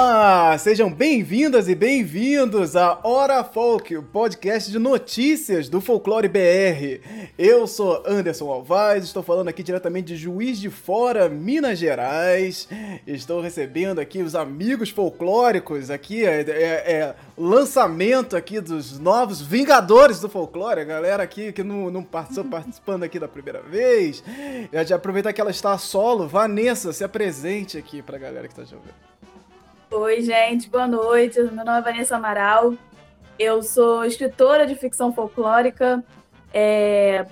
Olá, sejam bem-vindas e bem-vindos a Hora Folk, o podcast de notícias do Folclore BR. Eu sou Anderson Alvaz, estou falando aqui diretamente de Juiz de Fora, Minas Gerais. Estou recebendo aqui os amigos folclóricos, aqui é, é, é lançamento aqui dos novos Vingadores do Folclore, a galera aqui que não, não passou participando aqui da primeira vez. Já de aproveitar que ela está solo, Vanessa, se apresente aqui pra galera que está jogando. Oi, gente, boa noite. Meu nome é Vanessa Amaral. Eu sou escritora de ficção folclórica. É...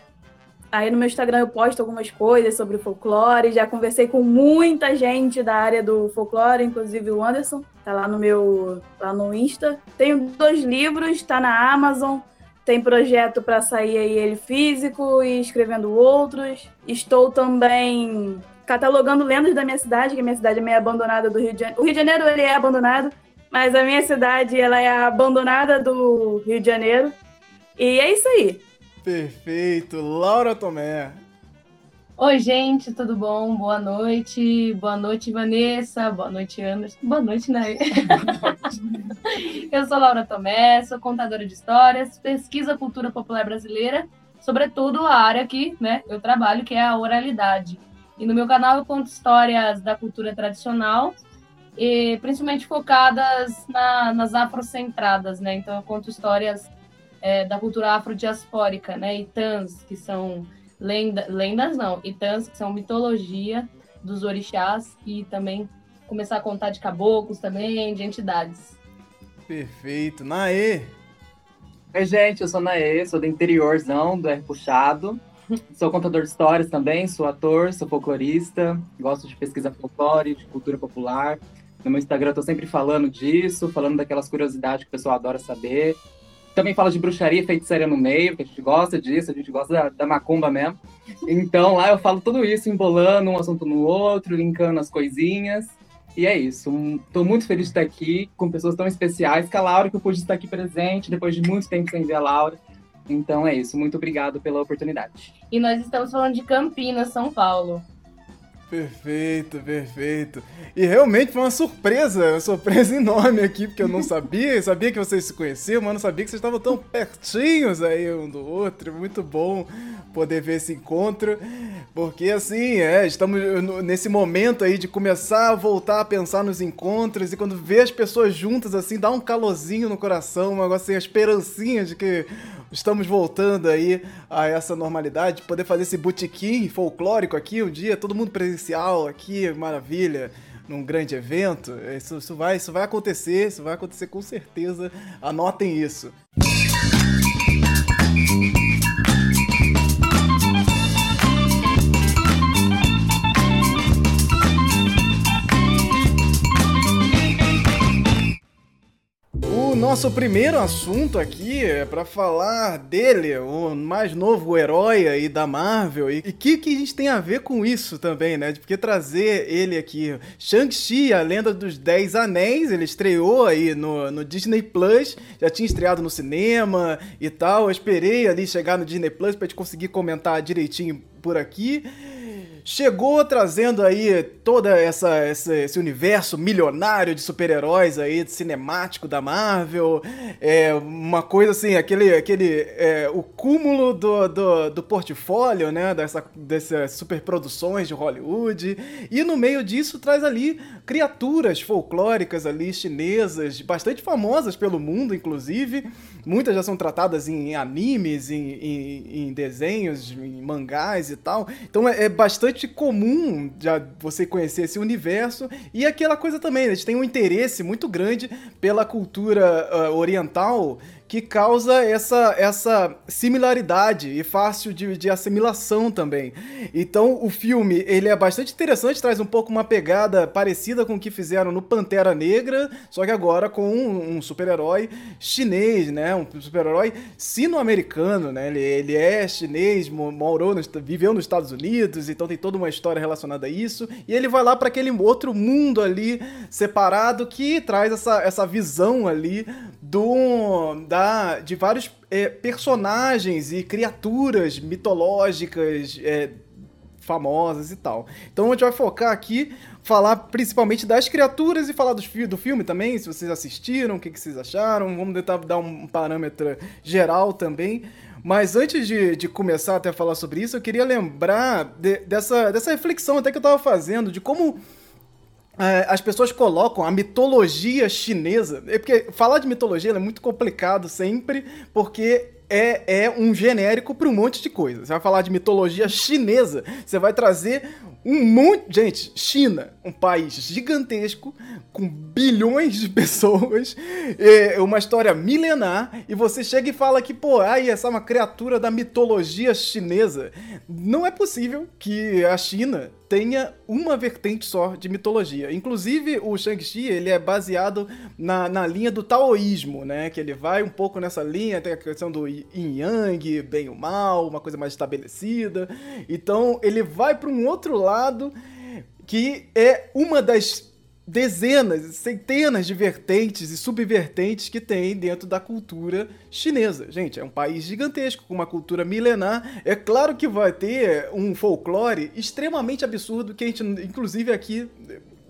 Aí no meu Instagram eu posto algumas coisas sobre folclore. Já conversei com muita gente da área do folclore, inclusive o Anderson, tá lá no meu lá no Insta. Tenho dois livros, tá na Amazon. Tem projeto para sair aí ele físico e escrevendo outros. Estou também catalogando lendas da minha cidade, que a minha cidade é meio abandonada do Rio de Janeiro. O Rio de Janeiro ele é abandonado, mas a minha cidade ela é abandonada do Rio de Janeiro. E é isso aí. Perfeito, Laura Tomé. Oi, gente, tudo bom? Boa noite. Boa noite, Vanessa. Boa noite, Anderson. Boa noite, Nay. Eu sou Laura Tomé, sou contadora de histórias, pesquisa cultura popular brasileira, sobretudo a área que né, eu trabalho, que é a oralidade. E no meu canal eu conto histórias da cultura tradicional, e principalmente focadas na, nas afrocentradas, né? Então eu conto histórias é, da cultura afrodiaspórica, né? Itãs, que são lenda, lendas não, itãs, que são mitologia dos orixás, e também começar a contar de caboclos também, de entidades. Perfeito. Naê! Oi, gente, eu sou Naê, sou do interiorzão do R Puxado. Sou contador de histórias também, sou ator, sou folclorista, gosto de pesquisa folclore, de cultura popular. No meu Instagram eu tô sempre falando disso, falando daquelas curiosidades que o pessoal adora saber. Também falo de bruxaria e feitiçaria no meio, que a gente gosta disso, a gente gosta da, da macumba mesmo. Então lá eu falo tudo isso, embolando um assunto no outro, linkando as coisinhas. E é isso. Estou muito feliz de estar aqui com pessoas tão especiais, que a Laura, que eu pude estar aqui presente, depois de muito tempo sem ver a Laura. Então é isso. Muito obrigado pela oportunidade. E nós estamos falando de Campinas, São Paulo. Perfeito, perfeito. E realmente foi uma surpresa, uma surpresa enorme aqui, porque eu não sabia, sabia que vocês se conheciam, mas não sabia que vocês estavam tão pertinhos aí um do outro. Muito bom poder ver esse encontro, porque assim, é, estamos nesse momento aí de começar a voltar a pensar nos encontros e quando vê as pessoas juntas assim, dá um calorzinho no coração, um negócio assim, a esperancinha de que estamos voltando aí a essa normalidade, poder fazer esse botequim folclórico aqui um dia, todo mundo presencial aqui, maravilha, num grande evento. Isso, isso, vai, isso vai acontecer, isso vai acontecer com certeza. Anotem isso. Nosso primeiro assunto aqui é para falar dele, o mais novo herói aí da Marvel. E o que, que a gente tem a ver com isso também, né? Porque trazer ele aqui. Shang-Chi, a lenda dos Dez Anéis, ele estreou aí no, no Disney Plus, já tinha estreado no cinema e tal. Eu esperei ali chegar no Disney Plus pra gente conseguir comentar direitinho por aqui chegou trazendo aí toda essa, esse universo milionário de super-heróis aí de cinemático da Marvel, é uma coisa assim, aquele aquele é, o cúmulo do, do, do, portfólio, né, dessa dessas superproduções de Hollywood, e no meio disso traz ali criaturas folclóricas ali chinesas, bastante famosas pelo mundo inclusive, muitas já são tratadas em animes, em, em, em desenhos, em mangás e tal. Então é, é, bastante comum já você conhecer esse universo. E aquela coisa também, né? a gente tem um interesse muito grande pela cultura uh, oriental que causa essa, essa similaridade e fácil de, de assimilação também. Então o filme ele é bastante interessante, traz um pouco uma pegada parecida com o que fizeram no Pantera Negra, só que agora com um, um super-herói chinês, né? Um super-herói sino-americano, né? Ele, ele é chinês, morou, no, viveu nos Estados Unidos, então tem toda uma história relacionada a isso. E ele vai lá para aquele outro mundo ali separado que traz essa, essa visão ali do da, de vários é, personagens e criaturas mitológicas é, famosas e tal. Então a gente vai focar aqui, falar principalmente das criaturas e falar do, do filme também, se vocês assistiram, o que, que vocês acharam. Vamos tentar dar um parâmetro geral também. Mas antes de, de começar até a falar sobre isso, eu queria lembrar de, dessa, dessa reflexão até que eu estava fazendo, de como é, as pessoas colocam a mitologia chinesa. É porque falar de mitologia é muito complicado sempre, porque é, é um genérico para um monte de coisa. Você vai falar de mitologia chinesa, você vai trazer um monte. Gente, China, um país gigantesco, com bilhões de pessoas, é uma história milenar, e você chega e fala que, pô, ai, essa é uma criatura da mitologia chinesa. Não é possível que a China tenha uma vertente só de mitologia. Inclusive, o Shang-Chi, ele é baseado na, na linha do taoísmo, né? Que ele vai um pouco nessa linha, tem a questão do yin yang, bem ou mal, uma coisa mais estabelecida. Então, ele vai para um outro lado que é uma das dezenas, centenas de vertentes e subvertentes que tem dentro da cultura chinesa. Gente, é um país gigantesco, com uma cultura milenar. É claro que vai ter um folclore extremamente absurdo, que a gente, inclusive aqui,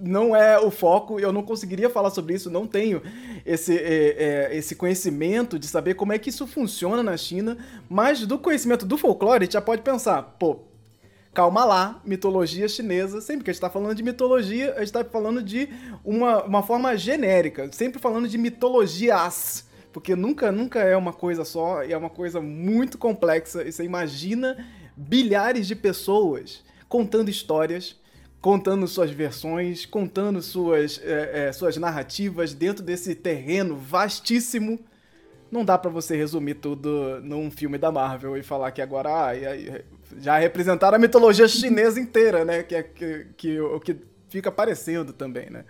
não é o foco, eu não conseguiria falar sobre isso, não tenho esse, é, é, esse conhecimento de saber como é que isso funciona na China, mas do conhecimento do folclore, a gente já pode pensar, pô, calma lá, mitologia chinesa, sempre que a gente está falando de mitologia, a gente está falando de uma, uma forma genérica, sempre falando de mitologias, porque nunca, nunca é uma coisa só, é uma coisa muito complexa, e você imagina bilhares de pessoas contando histórias, contando suas versões, contando suas, é, é, suas narrativas dentro desse terreno vastíssimo não dá para você resumir tudo num filme da Marvel e falar que agora ah, já representaram a mitologia chinesa inteira, né? Que é que, que, que fica aparecendo também, né?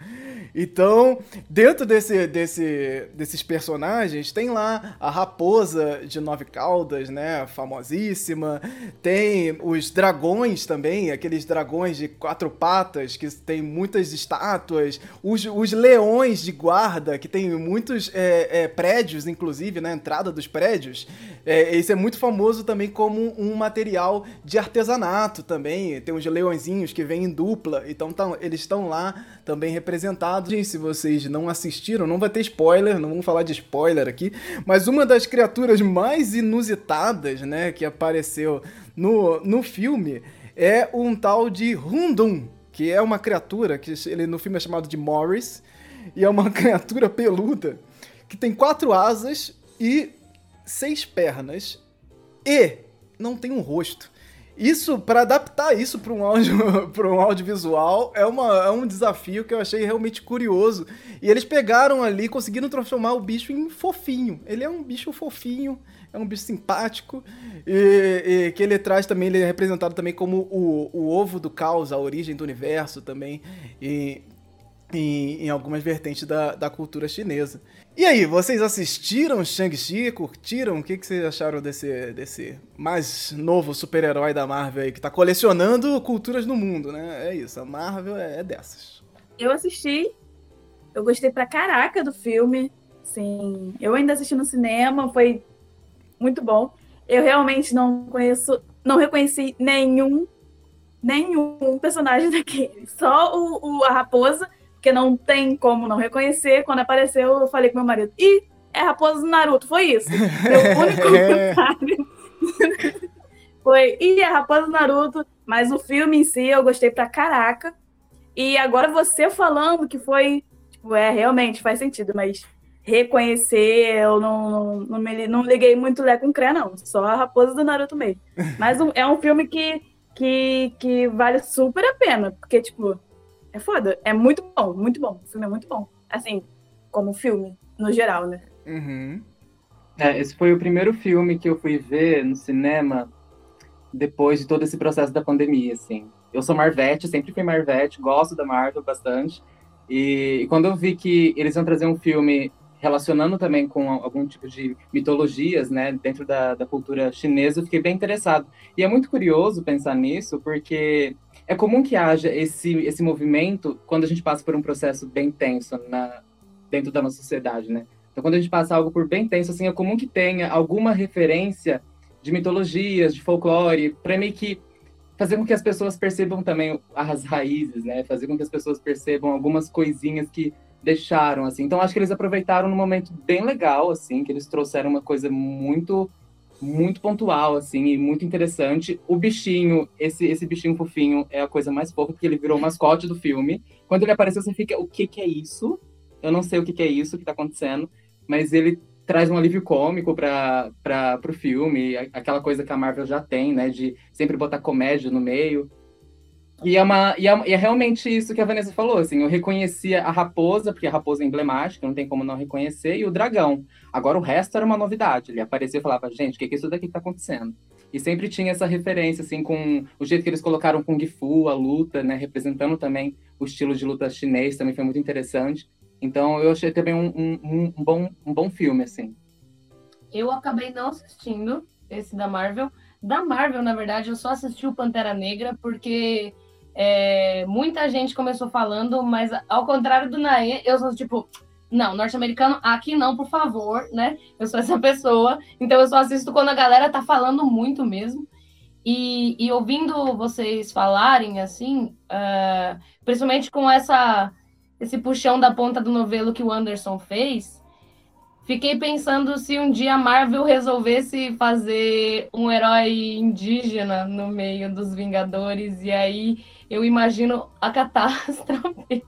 Então, dentro desse, desse, desses personagens, tem lá a raposa de nove caudas, né? Famosíssima. Tem os dragões também, aqueles dragões de quatro patas, que tem muitas estátuas. Os, os leões de guarda, que tem muitos é, é, prédios, inclusive, na entrada dos prédios. É, esse é muito famoso também como um material de artesanato também. Tem os leõezinhos que vêm em dupla, então tão, eles estão lá também representados. E se vocês não assistiram, não vai ter spoiler, não vamos falar de spoiler aqui, mas uma das criaturas mais inusitadas, né, que apareceu no, no filme é um tal de Rundum, que é uma criatura que ele no filme é chamado de Morris, e é uma criatura peluda que tem quatro asas e seis pernas e não tem um rosto. Isso, para adaptar isso para um, áudio, um audiovisual, é, uma, é um desafio que eu achei realmente curioso. E eles pegaram ali, conseguiram transformar o bicho em fofinho. Ele é um bicho fofinho, é um bicho simpático, e, e que ele traz também, ele é representado também como o, o ovo do caos, a origem do universo também. E em, em, algumas vertentes da, da cultura chinesa. E aí, vocês assistiram Shang-Chi? Curtiram? O que, que vocês acharam desse, desse mais novo super-herói da Marvel aí, que tá colecionando culturas no mundo, né? É isso, a Marvel é, é dessas. Eu assisti, eu gostei pra caraca do filme, sim. Eu ainda assisti no cinema, foi muito bom. Eu realmente não conheço, não reconheci nenhum, nenhum personagem daquele. Só o, o a raposa porque não tem como não reconhecer. Quando apareceu, eu falei com meu marido, ih, é raposa do Naruto, foi isso. Meu único comentário foi, ih, é raposa do Naruto, mas o filme em si eu gostei pra caraca. E agora você falando que foi, tipo, é, realmente faz sentido, mas reconhecer, eu não, não, não, me, não liguei muito Lé com Cré, não. Só a raposa do Naruto mesmo. Mas um, é um filme que, que, que vale super a pena, porque, tipo, é foda. É muito bom, muito bom. O filme é muito bom. Assim, como filme, no geral, né? Uhum. É, esse foi o primeiro filme que eu fui ver no cinema depois de todo esse processo da pandemia, assim. Eu sou Marvete, sempre fui Marvete, gosto da Marvel bastante. E, e quando eu vi que eles iam trazer um filme relacionando também com algum tipo de mitologias, né, dentro da, da cultura chinesa, eu fiquei bem interessado. E é muito curioso pensar nisso, porque é comum que haja esse, esse movimento quando a gente passa por um processo bem tenso na, dentro da nossa sociedade, né? Então, quando a gente passa algo por bem tenso, assim, é comum que tenha alguma referência de mitologias, de folclore, para meio que fazer com que as pessoas percebam também as raízes, né? Fazer com que as pessoas percebam algumas coisinhas que deixaram, assim. Então, acho que eles aproveitaram num momento bem legal, assim, que eles trouxeram uma coisa muito muito pontual, assim, e muito interessante. O bichinho, esse, esse bichinho fofinho, é a coisa mais fofa, porque ele virou o mascote do filme. Quando ele apareceu, você fica, o que que é isso? Eu não sei o que que é isso que tá acontecendo, mas ele traz um alívio cômico para o filme, aquela coisa que a Marvel já tem, né, de sempre botar comédia no meio. E é, uma, e é, e, é, realmente isso que a Vanessa falou, assim, eu reconhecia a raposa, porque a raposa é emblemática, não tem como não reconhecer, e o dragão. Agora o resto era uma novidade, ele aparecia e falava, gente, o que é isso daqui que tá acontecendo? E sempre tinha essa referência, assim, com o jeito que eles colocaram Kung Fu, a luta, né, representando também o estilo de luta chinês, também foi muito interessante. Então eu achei também um, um, um bom, um bom filme, assim. Eu acabei não assistindo esse da Marvel. Da Marvel, na verdade, eu só assisti o Pantera Negra porque é, muita gente começou falando, mas ao contrário do Naê, eu sou tipo, não, norte-americano, aqui não, por favor, né? Eu sou essa pessoa, então eu só assisto quando a galera tá falando muito mesmo. E, e ouvindo vocês falarem, assim, uh, principalmente com essa, esse puxão da ponta do novelo que o Anderson fez, fiquei pensando se um dia a Marvel resolvesse fazer um herói indígena no meio dos Vingadores, e aí eu imagino a catástrofe.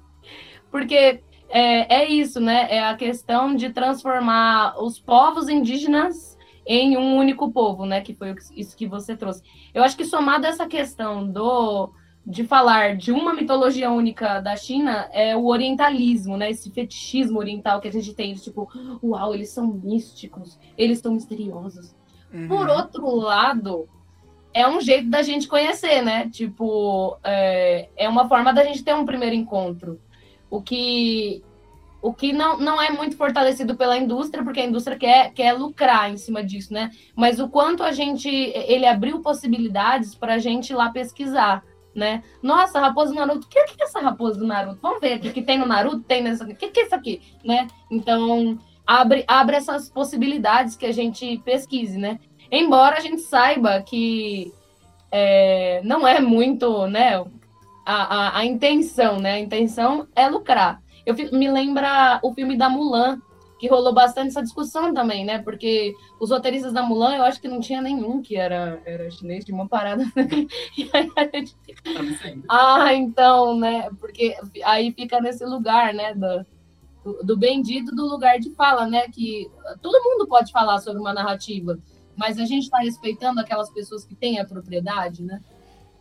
Porque é, é isso, né? É a questão de transformar os povos indígenas em um único povo, né? Que foi isso que você trouxe. Eu acho que somado essa questão do de falar de uma mitologia única da China é o orientalismo, né? Esse fetichismo oriental que a gente tem, tipo, uau, eles são místicos, eles são misteriosos. Uhum. Por outro lado, é um jeito da gente conhecer, né? Tipo, é, é uma forma da gente ter um primeiro encontro. O que, o que não, não é muito fortalecido pela indústria, porque a indústria quer, quer lucrar em cima disso, né? Mas o quanto a gente. Ele abriu possibilidades para a gente ir lá pesquisar. Né? Nossa, raposa do Naruto, o que, que é essa raposa do Naruto? Vamos ver aqui, que tem no Naruto, tem nessa. O que, que é isso aqui? Né? Então, abre, abre essas possibilidades que a gente pesquise, né? Embora a gente saiba que é, não é muito, né, a, a, a, intenção, né? A intenção é lucrar. Eu me lembra o filme da Mulan, que rolou bastante essa discussão também, né? Porque os roteiristas da Mulan, eu acho que não tinha nenhum que era, era chinês, de uma parada. e aí a gente Ah, então, né? Porque aí fica nesse lugar, né? Do, do, do bendito do lugar de fala, né? Que todo mundo pode falar sobre uma narrativa mas a gente está respeitando aquelas pessoas que têm a propriedade, né?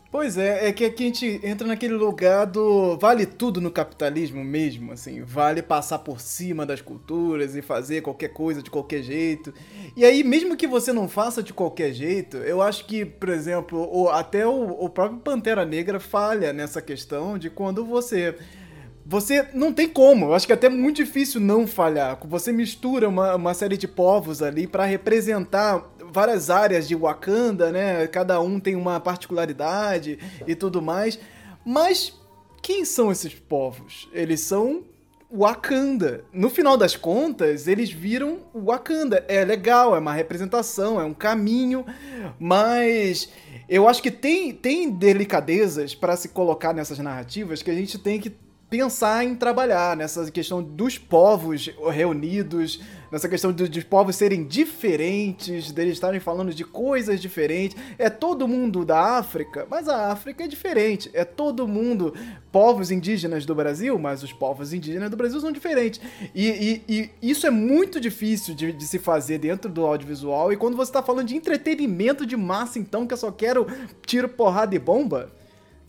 Pois é, é que aqui a gente entra naquele lugar do vale tudo no capitalismo mesmo, assim, vale passar por cima das culturas e fazer qualquer coisa de qualquer jeito. E aí, mesmo que você não faça de qualquer jeito, eu acho que, por exemplo, o, até o, o próprio Pantera Negra falha nessa questão de quando você você não tem como. Eu acho que é até muito difícil não falhar. Você mistura uma, uma série de povos ali para representar várias áreas de Wakanda, né? Cada um tem uma particularidade e tudo mais. Mas quem são esses povos? Eles são Wakanda. No final das contas, eles viram Wakanda. É legal, é uma representação, é um caminho, mas eu acho que tem, tem delicadezas para se colocar nessas narrativas que a gente tem que pensar em trabalhar nessa questão dos povos reunidos, nessa questão de, de povos serem diferentes, deles estarem falando de coisas diferentes. É todo mundo da África, mas a África é diferente. É todo mundo povos indígenas do Brasil, mas os povos indígenas do Brasil são diferentes. E, e, e isso é muito difícil de, de, se fazer dentro do audiovisual. E quando você está falando de entretenimento de massa, então, que eu só quero tiro, porrada e bomba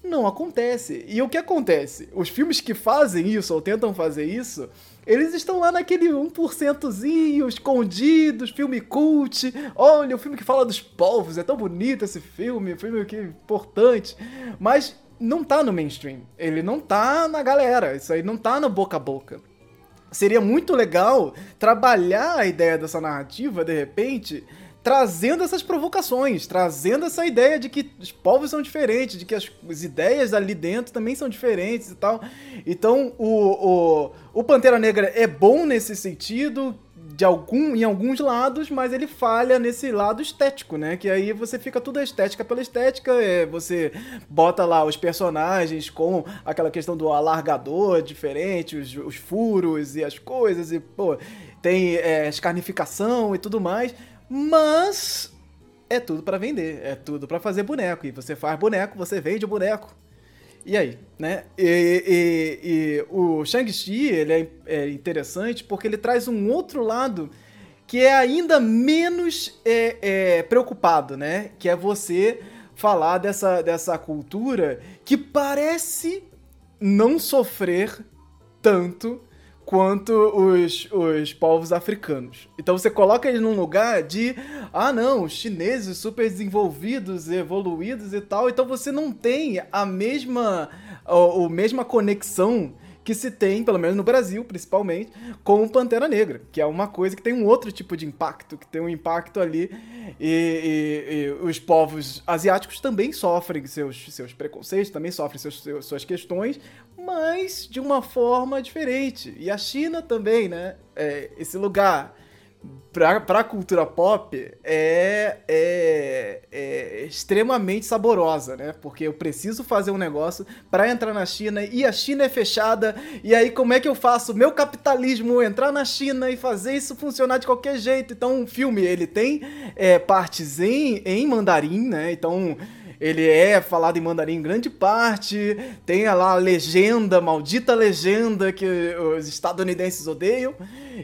não acontece. E o que acontece? Os filmes que fazem isso, ou tentam fazer isso, eles estão lá naquele 1%zinho, escondidos, filme cult. Olha, o filme que fala dos povos, é tão bonito esse filme, filme que é importante. Mas não tá no mainstream. Ele não tá na galera. Isso aí não tá no boca a boca. Seria muito legal trabalhar a ideia dessa narrativa, de repente, trazendo essas provocações, trazendo essa ideia de que os povos são diferentes, de que as, as ideias ali dentro também são diferentes e tal. Então, o, o, o Pantera Negra é bom nesse sentido, de algum, em alguns lados, mas ele falha nesse lado estético, né? Que aí você fica tudo estética pela estética, é, você bota lá os personagens com aquela questão do alargador diferente, os, os furos e as coisas, e pô, tem é, escarnificação e tudo mais, mas é tudo para vender, é tudo para fazer boneco. E você faz boneco, você vende boneco. E aí, né? E, e, e o Shang-Chi, ele é, é, interessante porque ele traz um outro lado que é ainda menos é, é, preocupado, né? Que é você falar dessa, dessa cultura que parece não sofrer tanto quanto os, os povos africanos. Então você coloca eles num lugar de, ah não, os chineses super desenvolvidos, evoluídos e tal, então você não tem a mesma, a, a mesma conexão que se tem, pelo menos no Brasil, principalmente, com o Pantera Negra, que é uma coisa que tem um outro tipo de impacto, que tem um impacto ali, e, e, e os povos asiáticos também sofrem seus, seus preconceitos, também sofrem seus, seus, suas questões, mas de uma forma diferente. E a China também, né? É, esse lugar pra, pra cultura pop é, é, é, extremamente saborosa, né? Porque eu preciso fazer um negócio para entrar na China e a China é fechada. E aí, como é que eu faço meu capitalismo entrar na China e fazer isso funcionar de qualquer jeito? Então, o filme ele tem é, partes em, em mandarim, né? Então ele é falado em mandarim em grande parte, tem lá a legenda, maldita legenda que os estadunidenses odeiam.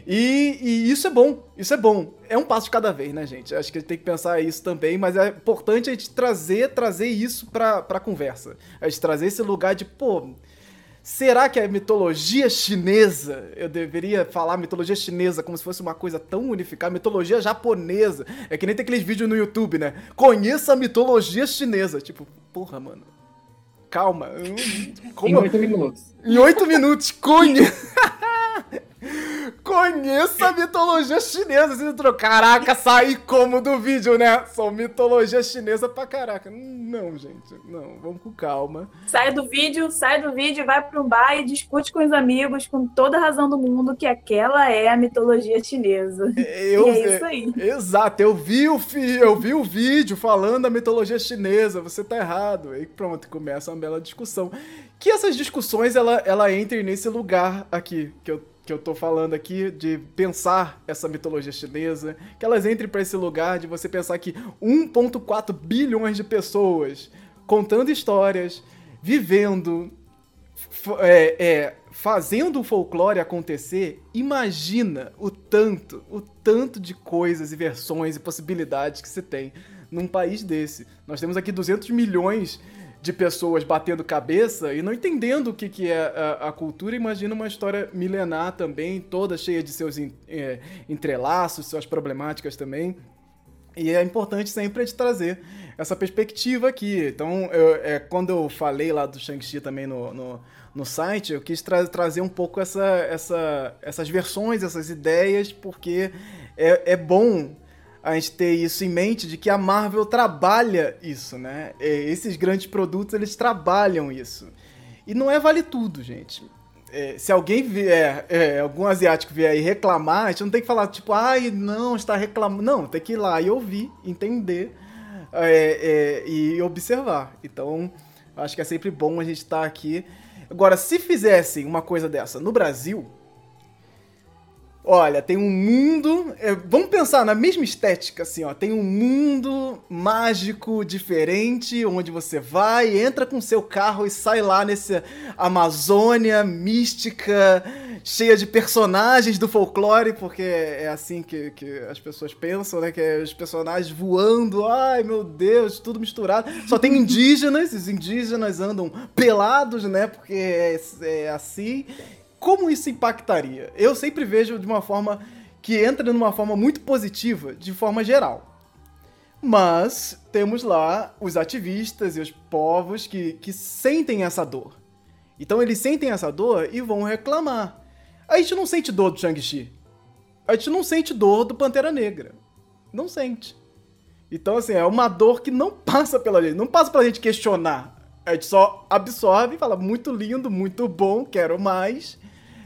E, e, isso é bom, isso é bom. É um passo de cada vez, né, gente? Acho que a gente tem que pensar isso também, mas é importante a gente trazer, trazer isso pra, pra conversa. A gente trazer esse lugar de, pô, Será que a mitologia chinesa, eu deveria falar mitologia chinesa como se fosse uma coisa tão unificada, mitologia japonesa? É que nem tem aqueles vídeos no YouTube, né? Conheça a mitologia chinesa. Tipo, porra, mano. Calma. Como? Em oito minutos. Em oito minutos, conheça. Conheça a mitologia chinesa. Você entrou, caraca, saí como do vídeo, né? Sou mitologia chinesa pra caraca. Não, gente, não, vamos com calma. Sai do vídeo, sai do vídeo, vai pra um bar e discute com os amigos, com toda a razão do mundo, que aquela é a mitologia chinesa. Eu, e é isso aí. Exato, eu vi, o fi, eu vi o vídeo falando da mitologia chinesa, você tá errado. Aí pronto, começa uma bela discussão. Que essas discussões, ela, ela entrem nesse lugar aqui, que eu que eu tô falando aqui, de pensar essa mitologia chinesa, que elas entrem para esse lugar de você pensar que 1,4 bilhões de pessoas contando histórias, vivendo, é, é, fazendo o folclore acontecer, imagina o tanto, o tanto de coisas e versões e possibilidades que se tem num país desse. Nós temos aqui 200 milhões de pessoas batendo cabeça e não entendendo o que, que é a, a cultura, imagina uma história milenar também, toda cheia de seus é, entrelaços, suas problemáticas também. E é importante sempre a gente trazer essa perspectiva aqui. Então, eu, é, quando eu falei lá do Shang-Chi também no, no, no, site, eu quis tra trazer um pouco essa, essa, essas versões, essas ideias, porque é, é bom a gente ter isso em mente de que a Marvel trabalha isso, né? Esses grandes produtos, eles trabalham isso. E não é vale tudo, gente. É, se alguém vier, é, algum asiático vier e reclamar, a gente não tem que falar, tipo, ai, não, está reclamando. Não, tem que ir lá e ouvir, entender é, é e observar. Então, acho que é sempre bom a gente estar tá aqui. Agora, se fizessem uma coisa dessa no Brasil, Olha, tem um mundo. É, vamos pensar na mesma estética, assim, ó. Tem um mundo mágico diferente, onde você vai, entra com seu carro e sai lá nessa Amazônia mística, cheia de personagens do folclore, porque é assim que, que as pessoas pensam, né? Que é os personagens voando, ai meu Deus, tudo misturado. Só tem indígenas, os indígenas andam pelados, né? Porque é, é assim como isso impactaria? Eu sempre vejo de uma forma que entra numa forma muito positiva, de forma geral. Mas temos lá os ativistas e os povos que, que sentem essa dor. Então eles sentem essa dor e vão reclamar. A gente não sente dor do Shang-Chi. A gente não sente dor do Pantera Negra. Não sente. Então, assim, é uma dor que não passa pela gente. Não passa pela gente questionar. A gente só absorve e fala, muito lindo, muito bom, quero mais.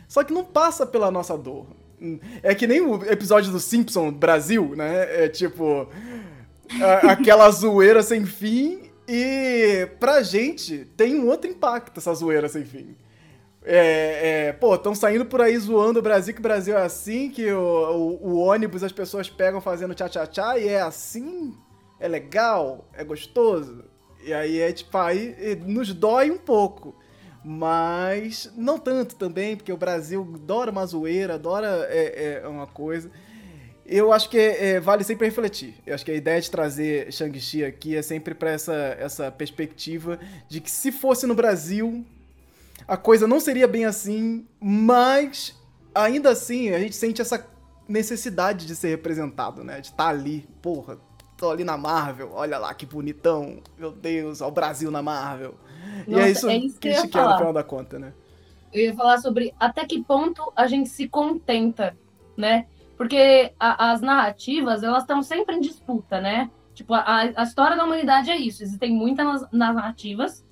Só que não passa pela nossa dor. É que nem o episódio do Simpson Brasil, né? É tipo. a- aquela zoeira sem fim. E pra gente tem um outro impacto essa zoeira sem fim. É, é, pô, estão saindo por aí zoando o Brasil, que o Brasil é assim, que o, o, o ônibus as pessoas pegam fazendo tchá-tchá-tchá, e é assim, é legal, é gostoso. E aí é tipo, aí nos dói um pouco. Mas não tanto também, porque o Brasil adora uma zoeira, adora é, é, uma coisa. Eu acho que é, vale sempre refletir. Eu acho que a ideia de trazer Shang-Chi aqui é sempre para essa, essa perspectiva de que se fosse no Brasil, a coisa não seria bem assim, mas ainda assim a gente sente essa necessidade de ser representado, né? De estar tá ali, porra, tô ali na Marvel, olha lá que bonitão, meu Deus, ó, o Brasil na Marvel. Nossa, e é isso, é isso que que eu a ia gente quer no final da conta, né? Eu ia falar sobre até que ponto a gente se contenta, né? Porque a- as narrativas, elas estão sempre em disputa, né? Tipo, a, a história da humanidade é isso. Existem muitas narrativas.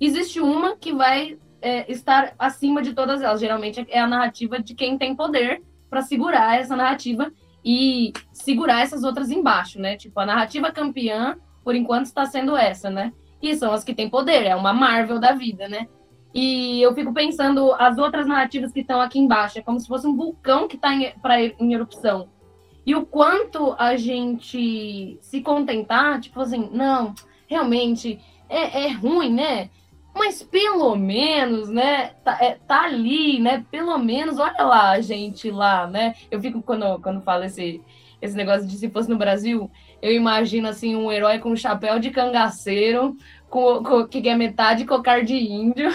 Existe uma que vai é, estar acima de todas elas. Geralmente é a narrativa de quem tem poder para segurar essa narrativa e segurar essas outras embaixo, né? Tipo, a narrativa campeã, por enquanto, está sendo essa, né? E são as que têm poder, é uma Marvel da vida, né? E eu fico pensando as outras narrativas que estão aqui embaixo, é como se fosse um vulcão que está em, em erupção. E o quanto a gente se contentar, tipo assim, não, realmente é, é ruim, né? Mas pelo menos, né? Tá, é, tá ali, né? Pelo menos, olha lá a gente lá, né? Eu fico, quando, quando falo esse, esse negócio de se fosse no Brasil, eu imagino assim um herói com um chapéu de cangaceiro, com, com- que é metade cocar de índio.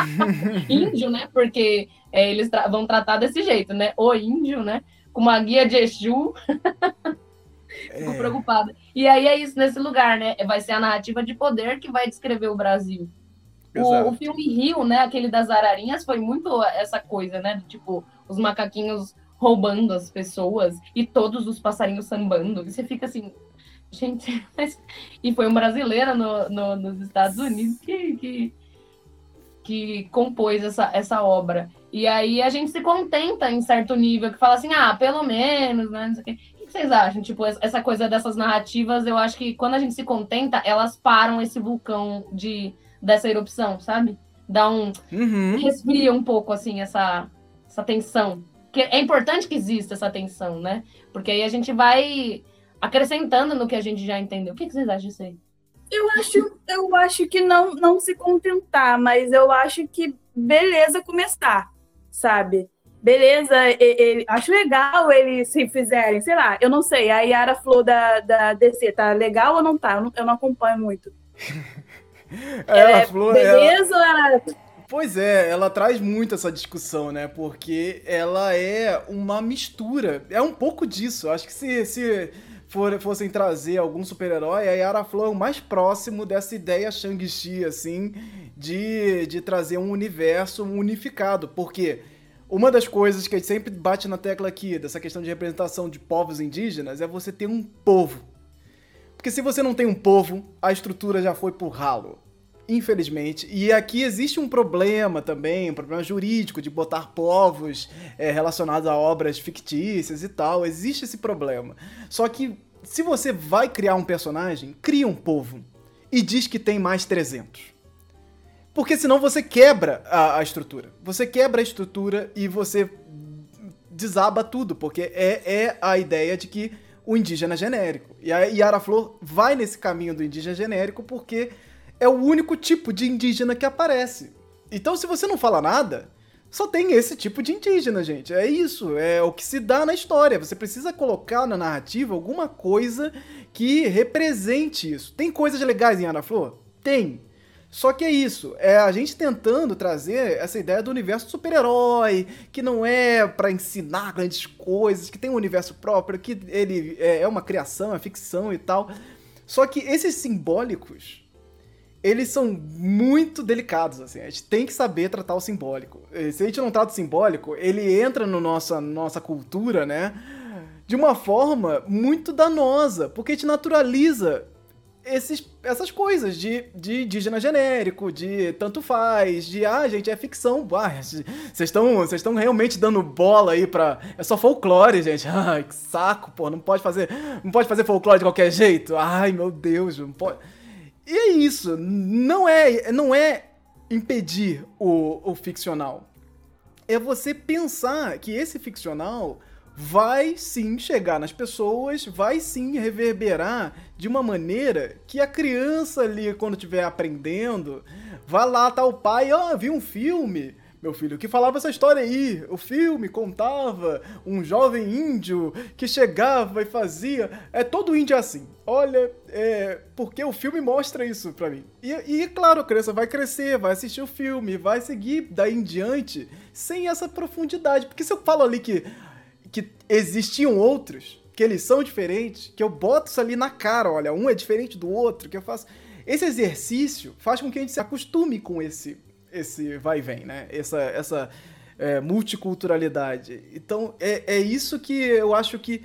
índio, né? Porque é, eles tra- vão tratar desse jeito, né? O índio, né? Com uma guia de Exu, fico É, preocupada. E aí é isso nesse lugar, né? Vai ser a narrativa de poder que vai descrever o Brasil. O, o filme Rio, né? Aquele das ararinhas, foi muito essa coisa, né? Tipo, os macaquinhos roubando as pessoas e todos os passarinhos sambando. E você fica assim, gente, mas... e foi um brasileiro no, no- nos Estados Unidos que, que, que compôs essa, essa obra. E aí a gente se contenta em certo nível, que fala assim, ah, pelo menos, né? Não sei o quê. O que vocês acham? Tipo, essa coisa dessas narrativas, eu acho que quando a gente se contenta, elas param esse vulcão de dessa erupção, sabe? Dá um. Uhum. resfria um pouco, assim, essa, essa tensão. Que é importante que exista essa tensão, né? Porque aí a gente vai acrescentando no que a gente já entendeu. O que, que vocês acham disso aí? Eu acho, eu acho que não, não se contentar, mas eu acho que beleza começar, sabe? Beleza, e- e- acho legal eles se fizerem, sei lá, eu não sei, a Yara Flor da, da DC, tá legal ou não tá? Eu não, eu não acompanho muito. Ela é falou, ela- beleza ou ela. Pois é, ela traz muito essa discussão, né? Porque ela é uma mistura. É um pouco disso. Acho que se, se for, fossem trazer algum super-herói, a Yara Flor é o mais próximo dessa ideia Shang-Chi, assim, de, de trazer um universo unificado. Porque uma das coisas que a gente sempre bate na tecla aqui, dessa questão de representação de povos indígenas, é você ter um povo. Porque se você não tem um povo, a estrutura já foi pro ralo. Infelizmente. E aqui existe um problema também, um problema jurídico de botar povos é, relacionados a obras fictícias e tal. Existe esse problema. Só que se você vai criar um personagem, cria um povo. E diz que tem mais 300. Porque senão você quebra a, a estrutura. Você quebra a estrutura e você desaba tudo, porque é, é a ideia de que o indígena genérico. E a Yara Flor vai nesse caminho do indígena genérico porque é o único tipo de indígena que aparece. Então, se você não fala nada, só tem esse tipo de indígena, gente. É isso, é o que se dá na história. Você precisa colocar na narrativa alguma coisa que represente isso. Tem coisas legais em Ana Flor? Tem. Só que é isso, é a gente tentando trazer essa ideia do universo super-herói, que não é pra ensinar grandes coisas, que tem um universo próprio, que ele é é uma criação, é ficção e tal. Só que esses simbólicos, eles são muito delicados, assim. A gente tem que saber tratar o simbólico. Eh, Se a gente não trata o simbólico, ele entra no nossa, nossa cultura, né? De uma forma muito danosa, porque a gente naturaliza esses, essas coisas de, de indígena genérico, de tanto faz, de ah, gente, é ficção. Vocês estão vocês estão realmente dando bola aí pra. É só folclore, gente. Ai, que saco, pô. Não pode fazer. Não pode fazer folclore de qualquer jeito. Ai, meu Deus, não pode. E é isso. Não é, não é impedir o, o ficcional. É você pensar que esse ficcional vai sim chegar nas pessoas, vai sim reverberar de uma maneira que a criança ali, quando estiver aprendendo, vai lá, tá o pai, ó, oh, vi um filme, meu filho, que falava essa história aí. O filme contava um jovem índio que chegava e fazia. É todo índio assim. Olha, é. Porque o filme mostra isso pra mim. E, e claro, a criança vai crescer, vai assistir o filme, vai seguir daí em diante sem essa profundidade. Porque se eu falo ali que que existiam outros, que eles são diferentes, que eu boto isso ali na cara, olha, um é diferente do outro, que eu faço. Esse exercício faz com que a gente se acostume com esse, esse vai e vem, né? Essa, essa é, multiculturalidade. Então, é, é isso que eu acho que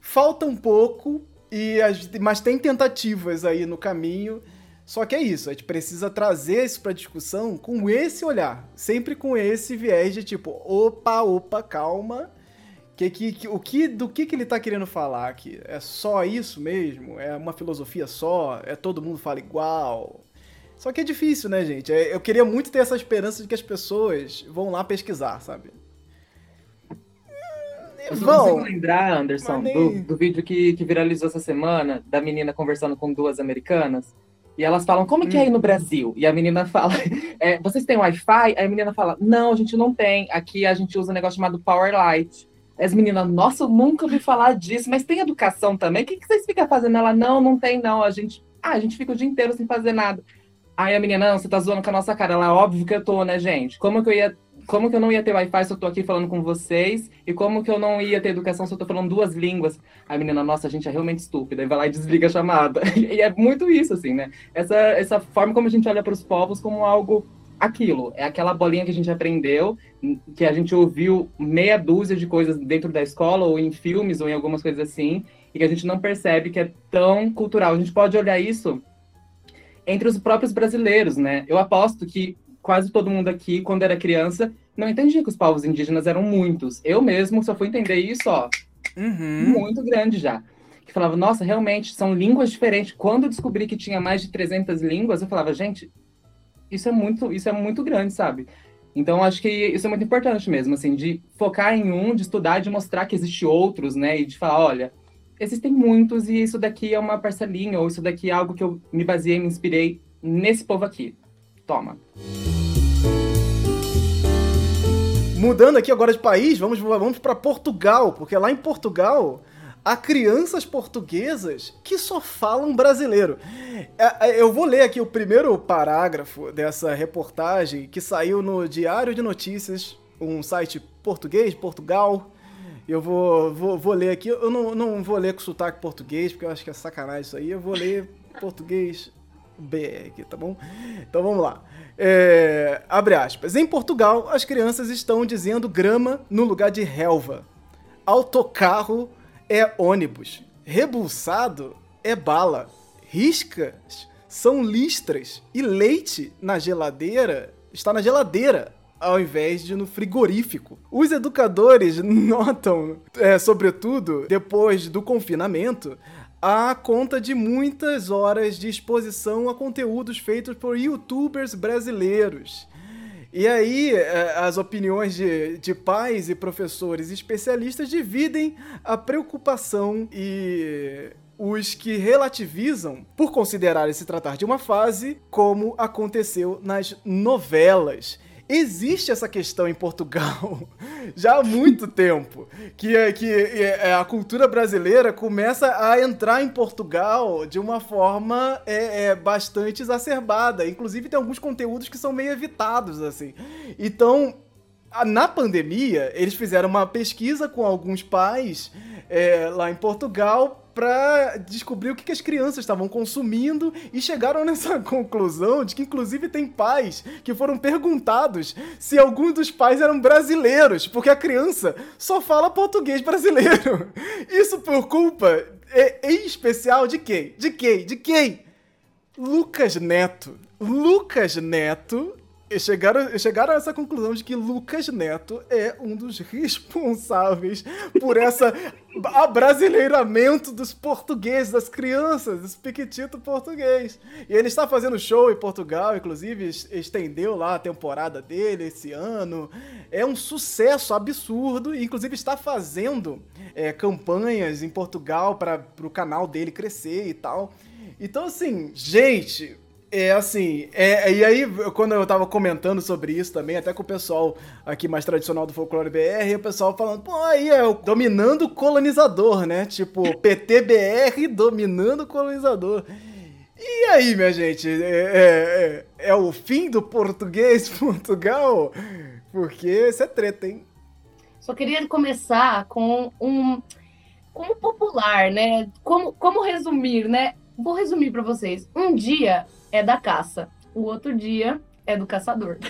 falta um pouco, e mas tem tentativas aí no caminho. Só que é isso, a gente precisa trazer isso para discussão com esse olhar, sempre com esse viés de tipo, opa, opa, calma, que, que, o que, do que, que ele tá querendo falar aqui? É só isso mesmo? É uma filosofia só? É todo mundo fala igual? Só que é difícil, né, gente? É, eu queria muito ter essa esperança de que as pessoas vão lá pesquisar, sabe? Eu vão. consigo lembrar, Anderson, nem... do, do, vídeo que, que viralizou essa semana, da menina conversando com duas americanas. E elas falam, como que é aí no hum. Brasil? E a menina fala, é, vocês têm Wi-Fi? Aí a menina fala, não, a gente não tem. Aqui a gente usa um negócio chamado Power Light. As meninas, nossa, eu nunca ouvi falar disso, mas tem educação também? O que, que vocês ficam fazendo? Ela, não, não tem, não. A gente, ah, a gente fica o dia inteiro sem fazer nada. Aí a menina, não, você tá zoando com a nossa cara. Ela, óbvio que eu tô, né, gente? Como que eu ia. Como que eu não ia ter Wi-Fi se eu tô aqui falando com vocês? E como que eu não ia ter educação se eu tô falando duas línguas? A menina, nossa, a gente é realmente estúpida. E vai lá e desliga a chamada. E é muito isso, assim, né? Essa, essa forma como a gente olha para os povos como algo aquilo, é aquela bolinha que a gente aprendeu, que a gente ouviu meia dúzia de coisas dentro da escola, ou em filmes, ou em algumas coisas assim, e que a gente não percebe que é tão cultural. A gente pode olhar isso entre os próprios brasileiros, né? Eu aposto que quase todo mundo aqui, quando era criança, não entendia que os povos indígenas eram muitos. Eu mesmo só fui entender isso, ó, uhum. muito grande já. Que falava, nossa, realmente, são línguas diferentes. Quando eu descobri que tinha mais de 300 línguas, eu falava, gente, isso é muito, isso é muito grande, sabe? Então, acho que isso é muito importante mesmo, assim, de focar em um, de estudar, de mostrar que existe outros, né? E de falar, olha, existem muitos e isso daqui é uma parcelinha, ou isso daqui é algo que eu me baseei, me inspirei nesse povo aqui. Toma. Mudando aqui agora de país, vamos, vamos para Portugal, porque lá em Portugal a crianças portuguesas que só falam brasileiro. É, é, eu vou ler aqui o primeiro parágrafo dessa reportagem que saiu no Diário de Notícias, um site português, Portugal. Eu vou, vou, vou ler aqui, eu não, não vou ler com sotaque português, porque eu acho que é sacanagem isso aí. Eu vou ler português BR aqui, tá bom? Então vamos lá. É, abre aspas. Em Portugal, as crianças estão dizendo grama no lugar de relva. Autocarro é ônibus. Rebulsado é bala. Riscas são listras. E leite na geladeira está na geladeira ao invés de no frigorífico. Os educadores notam, é, sobretudo depois do confinamento, a conta de muitas horas de exposição a conteúdos feitos por youtubers brasileiros e aí, é, as opiniões de, de pais e professores especialistas dividem a preocupação e os que relativizam por considerar se tratar de uma fase, como aconteceu nas novelas existe essa questão em Portugal já há muito tempo. Que, é, que é, a cultura brasileira começa a entrar em Portugal de uma forma é, é, bastante exacerbada. Inclusive, tem alguns conteúdos que são meio evitados, assim. Então, na pandemia, eles fizeram uma pesquisa com alguns pais é, lá em Portugal para descobrir o que, que as crianças estavam consumindo e chegaram nessa conclusão de que, inclusive, tem pais que foram perguntados se alguns dos pais eram brasileiros, porque a criança só fala português brasileiro. Isso por culpa, é, em especial, de quem? De quem? De quem? Lucas Neto. Lucas Neto chegaram, chegaram a essa conclusão de que Lucas Neto é um dos responsáveis por essa abrasileiramento dos portugueses, das crianças, dos piquitito português. E ele está fazendo show em Portugal, inclusive estendeu lá a temporada dele esse ano. É um sucesso absurdo, e inclusive está fazendo é, campanhas em Portugal para o canal dele crescer e tal. Então, assim, gente, é assim, é, e aí quando eu tava comentando sobre isso também, até com o pessoal aqui mais tradicional do Folclore BR, o pessoal falando, pô, aí é dominando colonizador, né? Tipo, PTBR dominando colonizador. E aí, minha gente, é, é, é, é o fim do português Portugal? Porque isso é treta, hein? Só queria começar com um como popular, né? Como, como resumir, né? Vou resumir para vocês. Um dia é da caça, o outro dia é do caçador.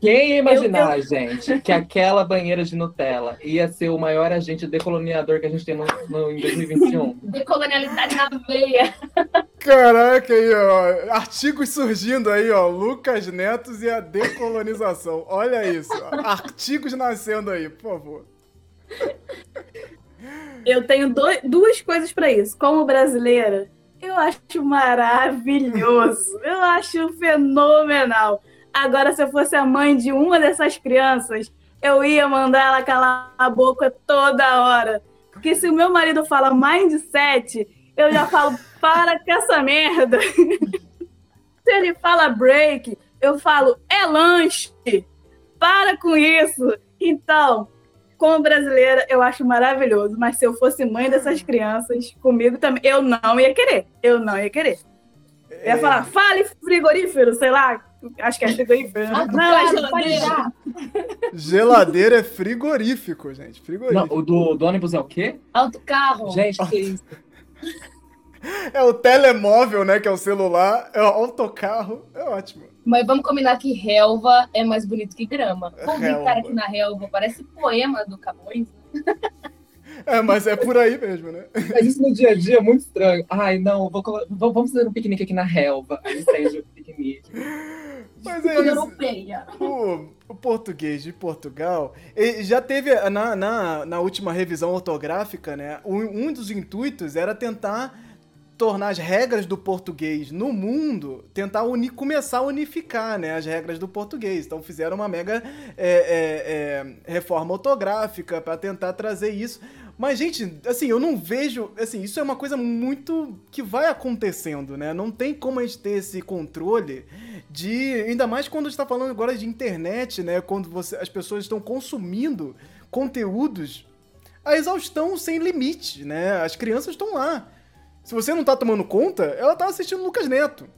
Quem ia imaginar, eu, eu... gente, que aquela banheira de Nutella ia ser o maior agente decoloniador que a gente tem no, no em 2021? Decolonialidade na veia. Caraca, aí, ó. Artigos surgindo aí, ó. Lucas Netos e a decolonização. Olha isso. Artigos nascendo aí, por favor. Eu tenho duas coisas para isso. Como brasileira, eu acho maravilhoso. Eu acho fenomenal. Agora, se eu fosse a mãe de uma dessas crianças, eu ia mandar ela calar a boca toda hora. Porque se o meu marido fala mindset, eu já falo, para com essa merda. se ele fala break, eu falo, é lanche. Para com isso. Então, como brasileira, eu acho maravilhoso. Mas se eu fosse mãe dessas crianças, comigo também, eu não ia querer. Eu não ia querer. Eu ia falar, fale frigorífero, sei lá. Acho que é frigorífero. Né? não, é geladeira. Geladeira é frigorífico, gente. Frigorífico. Não, o do, do ônibus é o quê? Autocarro. Gente, que isso? É o telemóvel, né? Que é o celular. É o autocarro. É ótimo. Mas vamos combinar que relva é mais bonito que grama. Vamos brincar aqui na relva, parece poema do Camões. É, mas é por aí mesmo, né? Mas isso no dia a dia é muito estranho. Ai, não, vou, vamos fazer um piquenique aqui na relva. Aí estende o piquenique. Mas é europeia. O, o, português de Portugal já teve na, na, na última revisão ortográfica, né? Um, um dos intuitos era tentar tornar as regras do português no mundo, tentar uni começar a unificar né, as regras do português. Então fizeram uma mega é, é, é, reforma ortográfica para tentar trazer isso. Mas, gente, assim, eu não vejo. Assim, isso é uma coisa muito que vai acontecendo, né? Não tem como a gente ter esse controle de. Ainda mais quando a gente tá falando agora de internet, né? Quando você, as pessoas estão consumindo conteúdos a exaustão sem limite, né? As crianças estão lá. Se você não tá tomando conta, ela tá assistindo Lucas Neto.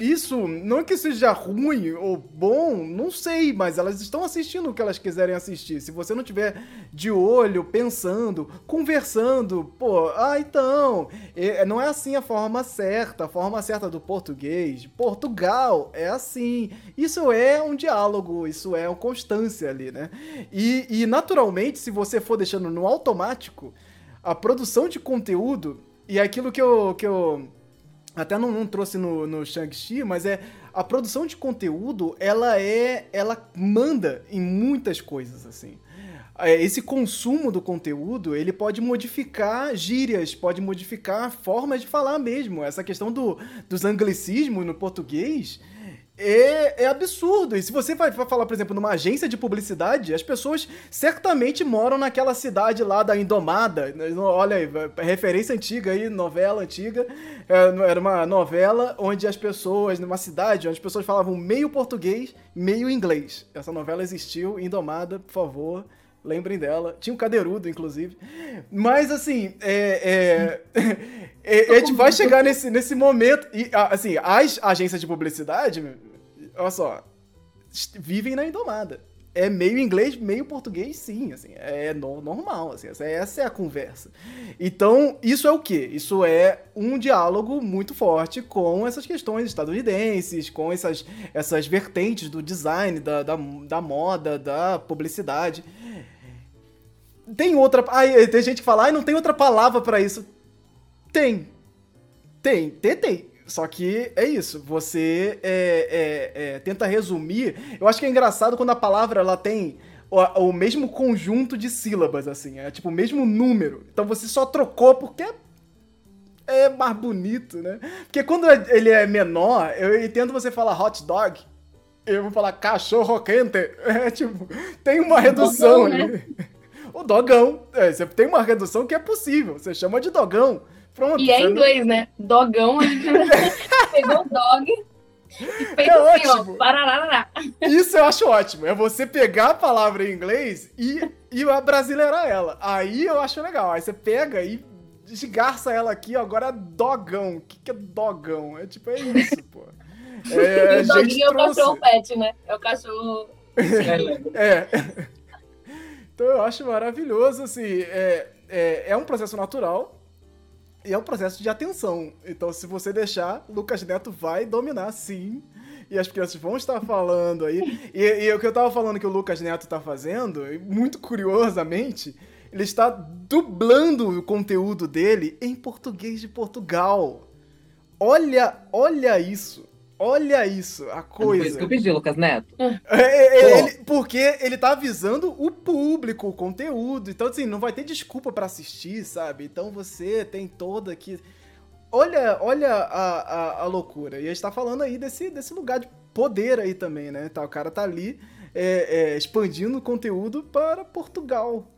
Isso, não é que seja ruim ou bom, não sei, mas elas estão assistindo o que elas quiserem assistir. Se você não tiver de olho, pensando, conversando, pô, ah, então, não é assim a forma certa, a forma certa do português. Portugal é assim. Isso é um diálogo, isso é uma constância ali, né? E, e naturalmente, se você for deixando no automático, a produção de conteúdo e aquilo que eu, que eu até não, não trouxe no, no Shang-Chi, mas é a produção de conteúdo, ela é, ela manda em muitas coisas assim. É, esse consumo do conteúdo, ele pode modificar gírias, pode modificar formas de falar mesmo. Essa questão do, dos anglicismos no português, é, é absurdo. E se você vai, vai, falar, por exemplo, numa agência de publicidade, as pessoas certamente moram naquela cidade lá da Indomada. Olha aí, referência antiga aí, novela antiga. É, era uma novela onde as pessoas, numa cidade onde as pessoas falavam meio português, meio inglês. Essa novela existiu, Indomada, por favor. Lembrem dela. Tinha um cadeirudo, inclusive. Mas, assim, é, é, é, a gente vai chegar nesse, nesse momento. E, assim, as agências de publicidade, olha só, vivem na Indomada. É meio inglês, meio português, sim, assim, é no, normal, assim, essa, essa é a conversa. Então, isso é o quê? Isso é um diálogo muito forte com essas questões estadunidenses, com essas, essas vertentes do design, da, da, da moda, da publicidade. Tem outra. Tem gente que fala, ai, não tem outra palavra para isso. Tem. Tem, tem, tem. Só que é isso, você é, é, é, tenta resumir. Eu acho que é engraçado quando a palavra ela tem o, o, mesmo conjunto de sílabas, assim, é tipo o mesmo número. Então você só trocou porque é mais bonito, né? Porque quando ele é menor, eu entendo você falar hot dog, eu vou falar cachorro quente. É tipo, tem uma redução dogão, ali. Né? O dogão. É, você tem uma redução que é possível. Você chama de dogão. Pronto. E é em inglês, né? Dogão, a gente pegou o dog. E fez é assim, ótimo. Ó, Isso eu acho ótimo. É você pegar a palavra em inglês e, e abrasileirar ela. Aí eu acho legal. Aí você pega e desgarça ela aqui, agora é dogão. O que, que é dogão? É tipo, é isso, pô. É, o doguinho é o cachorro pet, né? É o cachorro. é. Então eu acho maravilhoso, assim. É, é, é um processo natural e é um processo de atenção. Então, se você deixar, Lucas Neto vai dominar, sim. E as crianças vão estar falando aí. E, e o que eu tava falando que o Lucas Neto tá fazendo, muito curiosamente, ele está dublando o conteúdo dele em português de Portugal. Olha, olha isso. Olha isso, a coisa. Foi isso que eu pedi, Lucas Neto. É, é, é ele, porque ele tá avisando o público, o conteúdo. Então, assim, não vai ter desculpa para assistir, sabe? Então você tem toda aqui. Olha, olha a, a, a, loucura. E a gente tá falando aí desse, desse lugar de poder aí também, né? Tá, o cara tá ali é, é, expandindo o conteúdo para Portugal.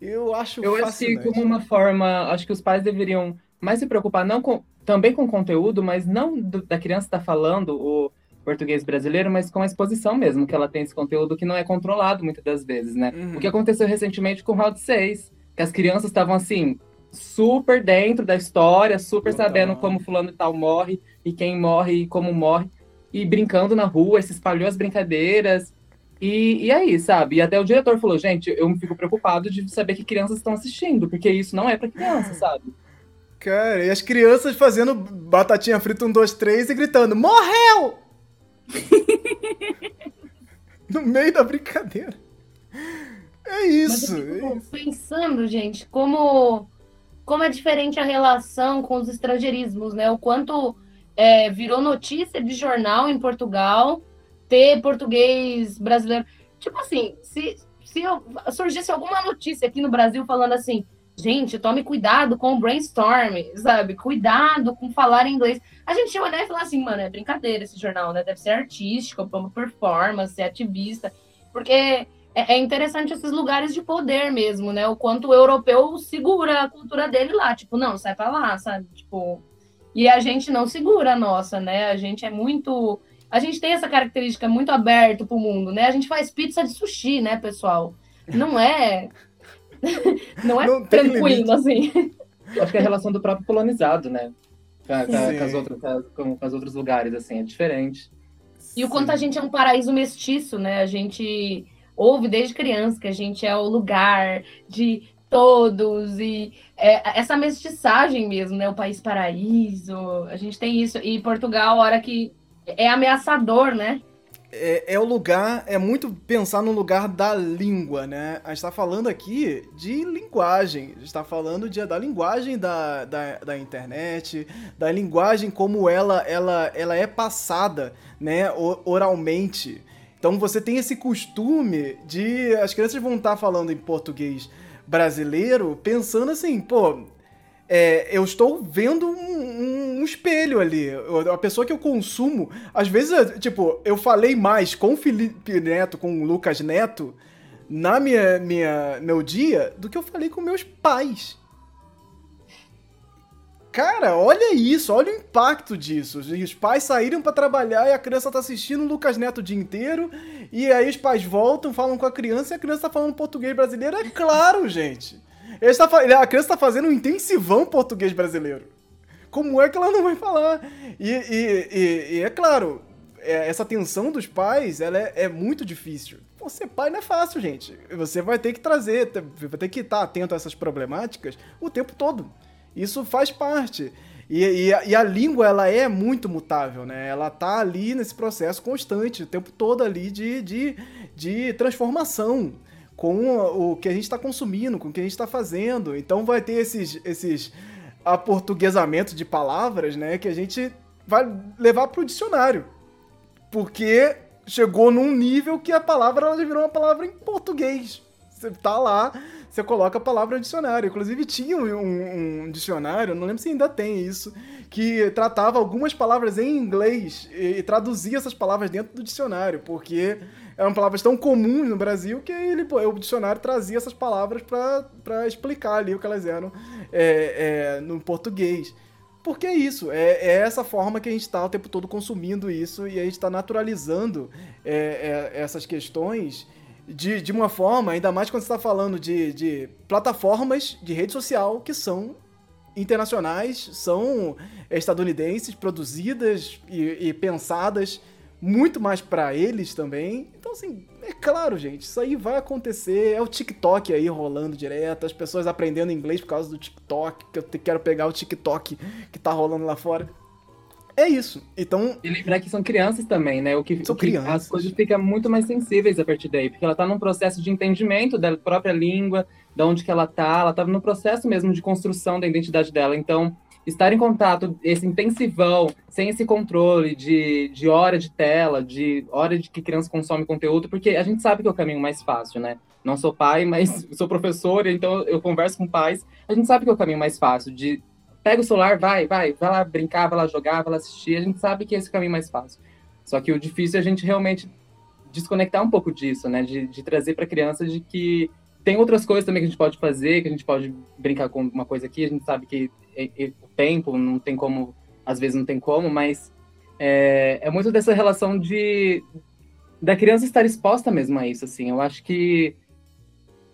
Eu acho Eu acho que como uma forma, acho que os pais deveriam mais se preocupar não com, também com conteúdo, mas não do, da criança estar tá falando o português brasileiro, mas com a exposição mesmo, que ela tem esse conteúdo que não é controlado muitas das vezes, né? Uhum. O que aconteceu recentemente com o Round 6, que as crianças estavam assim, super dentro da história, super sabendo como fulano e tal morre, e quem morre e como morre, e brincando na rua, se espalhou as brincadeiras, e, e aí, sabe? E até o diretor falou, gente, eu me fico preocupado de saber que crianças estão assistindo, porque isso não é para criança, sabe? Cara, e as crianças fazendo batatinha frita 1, 2, 3 e gritando, morreu! no meio da brincadeira. É isso. Eu fico pensando, gente, como, como é diferente a relação com os estrangeirismos, né? O quanto é, virou notícia de jornal em Portugal ter português brasileiro. Tipo assim, se, se eu, surgisse alguma notícia aqui no Brasil falando assim, gente, tome cuidado com o brainstorm, sabe? Cuidado com falar inglês. A gente ia olhar e falar assim, mano, é brincadeira esse jornal, né? Deve ser artístico, como performance, ativista. Porque é, é interessante esses lugares de poder mesmo, né? O quanto o europeu segura a cultura dele lá. Tipo, não, sai pra lá, sabe? Tipo. E a gente não segura a nossa, né? A gente é muito a gente tem essa característica muito aberto para o mundo, né? A gente faz pizza de sushi, né, pessoal? Não é. Não é não tranquilo, assim. Acho que é a relação do próprio colonizado, né? Com, com, as outras, com, com os outros lugares, assim, é diferente. E o quanto a gente é um paraíso mestiço, né? A gente ouve desde criança que a gente é o lugar de todos e é, essa mestiçagem mesmo, né? O país paraíso, a gente tem isso. E Portugal, a hora que é ameaçador, né? É, é, o lugar, é muito pensar no lugar da língua, né? A gente tá falando aqui de linguagem, a gente tá falando de, da linguagem da, da, da, internet, da linguagem como ela, ela, ela é passada, né, oralmente. Então você tem esse costume de. As crianças vão estar tá falando em português brasileiro pensando assim, pô, é, eu estou vendo um, um, espelho ali. A pessoa que eu consumo, às vezes, tipo, eu falei mais com o Felipe Neto, com o Lucas Neto, na minha, minha meu dia, do que eu falei com meus pais. Cara, olha isso, olha o impacto disso. Os pais saíram para trabalhar e a criança tá assistindo o Lucas Neto o dia inteiro, e aí os pais voltam, falam com a criança e a criança tá falando português brasileiro. É claro, gente. Ele está, a criança está fazendo um intensivão português brasileiro. Como é que ela não vai falar? E, e, e, e é claro, é, essa tensão dos pais ela é, é, muito difícil. Você pai não é fácil, gente. Você vai ter que trazer, vai ter que estar atento a essas problemáticas o tempo todo. Isso faz parte. E, e, a, e, a, língua, ela é muito mutável, né? Ela tá ali nesse processo constante, o tempo todo ali de, de, de transformação com o que a gente está consumindo, com o que a gente está fazendo. Então vai ter esses, esses aportuguesamento de palavras, né, que a gente vai levar pro dicionário. Porque chegou num nível que a palavra ela virou uma palavra em português. Você tá lá, você coloca a palavra no dicionário. Inclusive tinha um, um, dicionário, não lembro se ainda tem isso, que tratava algumas palavras em inglês e, e traduzia essas palavras dentro do dicionário, porque eram palavras tão comuns no Brasil que ele, o dicionário trazia essas palavras para explicar ali o que elas eram é, é, no português. Porque é isso, é, é, essa forma que a gente está o tempo todo consumindo isso e a gente está naturalizando é, é, essas questões de, de uma forma, ainda mais quando você está falando de, de plataformas de rede social que são internacionais, são estadunidenses, produzidas e, e pensadas muito mais para eles também. Então, assim, é claro, gente, isso aí vai acontecer. É o TikTok aí rolando direto, as pessoas aprendendo inglês por causa do TikTok, que eu quero pegar o TikTok que tá rolando lá fora. É isso. Então. E lembrar que são crianças também, né? O que, são o que crianças. as coisas ficam muito mais sensíveis a partir daí, porque ela tá num processo de entendimento da própria língua, de onde que ela tá, ela tá no processo mesmo de construção da identidade dela. Então, estar em contato, esse intensivão, sem esse controle de, de hora de tela, de hora de que criança consome conteúdo, porque a gente sabe que é o caminho mais fácil, né? Não sou pai, mas sou professora, então eu converso com pais. A gente sabe que é o caminho mais fácil, de pega o celular, vai, vai, vai lá brincar, vai lá jogar, vai lá assistir. A gente sabe que esse é o caminho mais fácil. Só que o difícil é a gente realmente desconectar um pouco disso, né? De, de trazer para a criança de que tem outras coisas também que a gente pode fazer, que a gente pode brincar com uma coisa aqui. A gente sabe que o tempo não tem como, às vezes não tem como, mas é, é muito dessa relação de da criança estar exposta mesmo a isso, assim. Eu acho que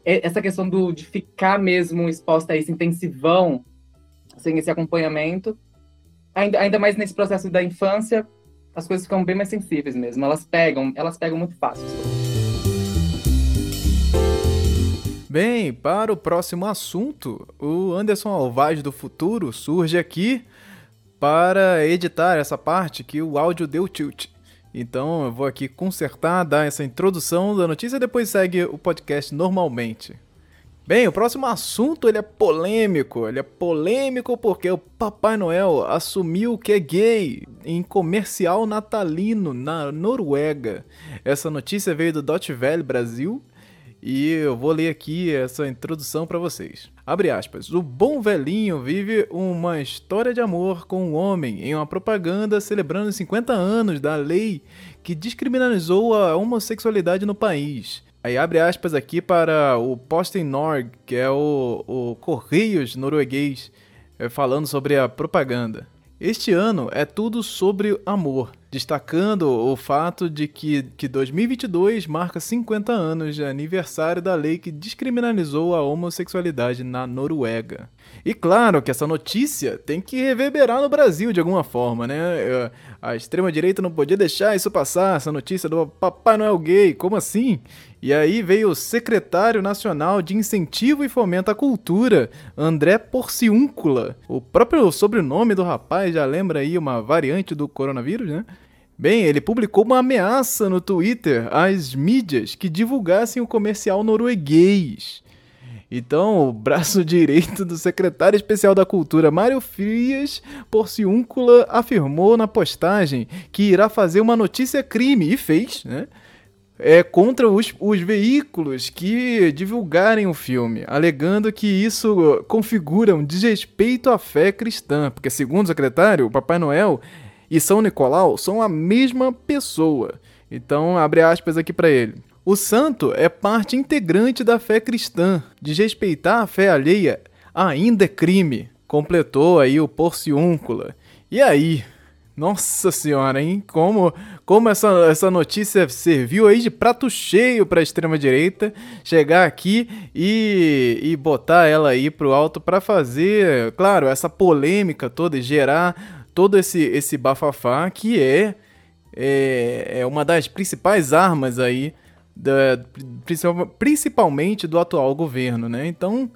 essa questão do, de ficar mesmo exposta a esse intensivão, sem esse acompanhamento, ainda, ainda mais nesse processo da infância, as coisas ficam bem mais sensíveis mesmo. Elas pegam, elas pegam muito fácil. Bem, para o próximo assunto, o Anderson Alvaz do Futuro surge aqui para editar essa parte que o áudio deu tilt. Então eu vou aqui consertar, dar essa introdução da notícia e depois segue o podcast normalmente. Bem, o próximo assunto ele é polêmico. Ele é polêmico porque o Papai Noel assumiu que é gay em comercial natalino na Noruega. Essa notícia veio do Dot Valley Brasil e eu vou ler aqui essa introdução para vocês. Abre aspas. O bom velhinho vive uma história de amor com um homem em uma propaganda celebrando os 50 anos da lei que descriminalizou a homossexualidade no país. Aí abre aspas aqui para o Posten Norg, que é o, o Correios norueguês, é, falando sobre a propaganda. Este ano é tudo sobre amor, destacando o fato de que, que 2022 marca 50 anos de aniversário da lei que descriminalizou a homossexualidade na Noruega. E claro que essa notícia tem que reverberar no Brasil de alguma forma, né? A extrema-direita não podia deixar isso passar, essa notícia do Papai Noel gay, como assim? E aí veio o secretário nacional de Incentivo e Fomento à Cultura, André Porciúncula. O próprio sobrenome do rapaz já lembra aí uma variante do coronavírus, né? Bem, ele publicou uma ameaça no Twitter às mídias que divulgassem o comercial norueguês. Então, o braço direito do secretário especial da Cultura, Mário Frias Porciúncula, afirmou na postagem que irá fazer uma notícia crime, e fez, né? é, contra os, os veículos que divulgarem o filme, alegando que isso configura um desrespeito à fé cristã, porque, segundo o secretário, o Papai Noel e São Nicolau são a mesma pessoa. Então, abre aspas aqui para ele. O santo é parte integrante da fé cristã. Desrespeitar a fé alheia ainda é crime, completou aí o Porciúncula. E aí, nossa senhora, hein? Como, como essa, essa notícia serviu aí de prato cheio para a extrema-direita chegar aqui e, e botar ela aí pro alto para fazer, claro, essa polêmica toda e gerar todo esse, esse bafafá que é, é, é uma das principais armas aí, da, principalmente do atual governo, né? Então,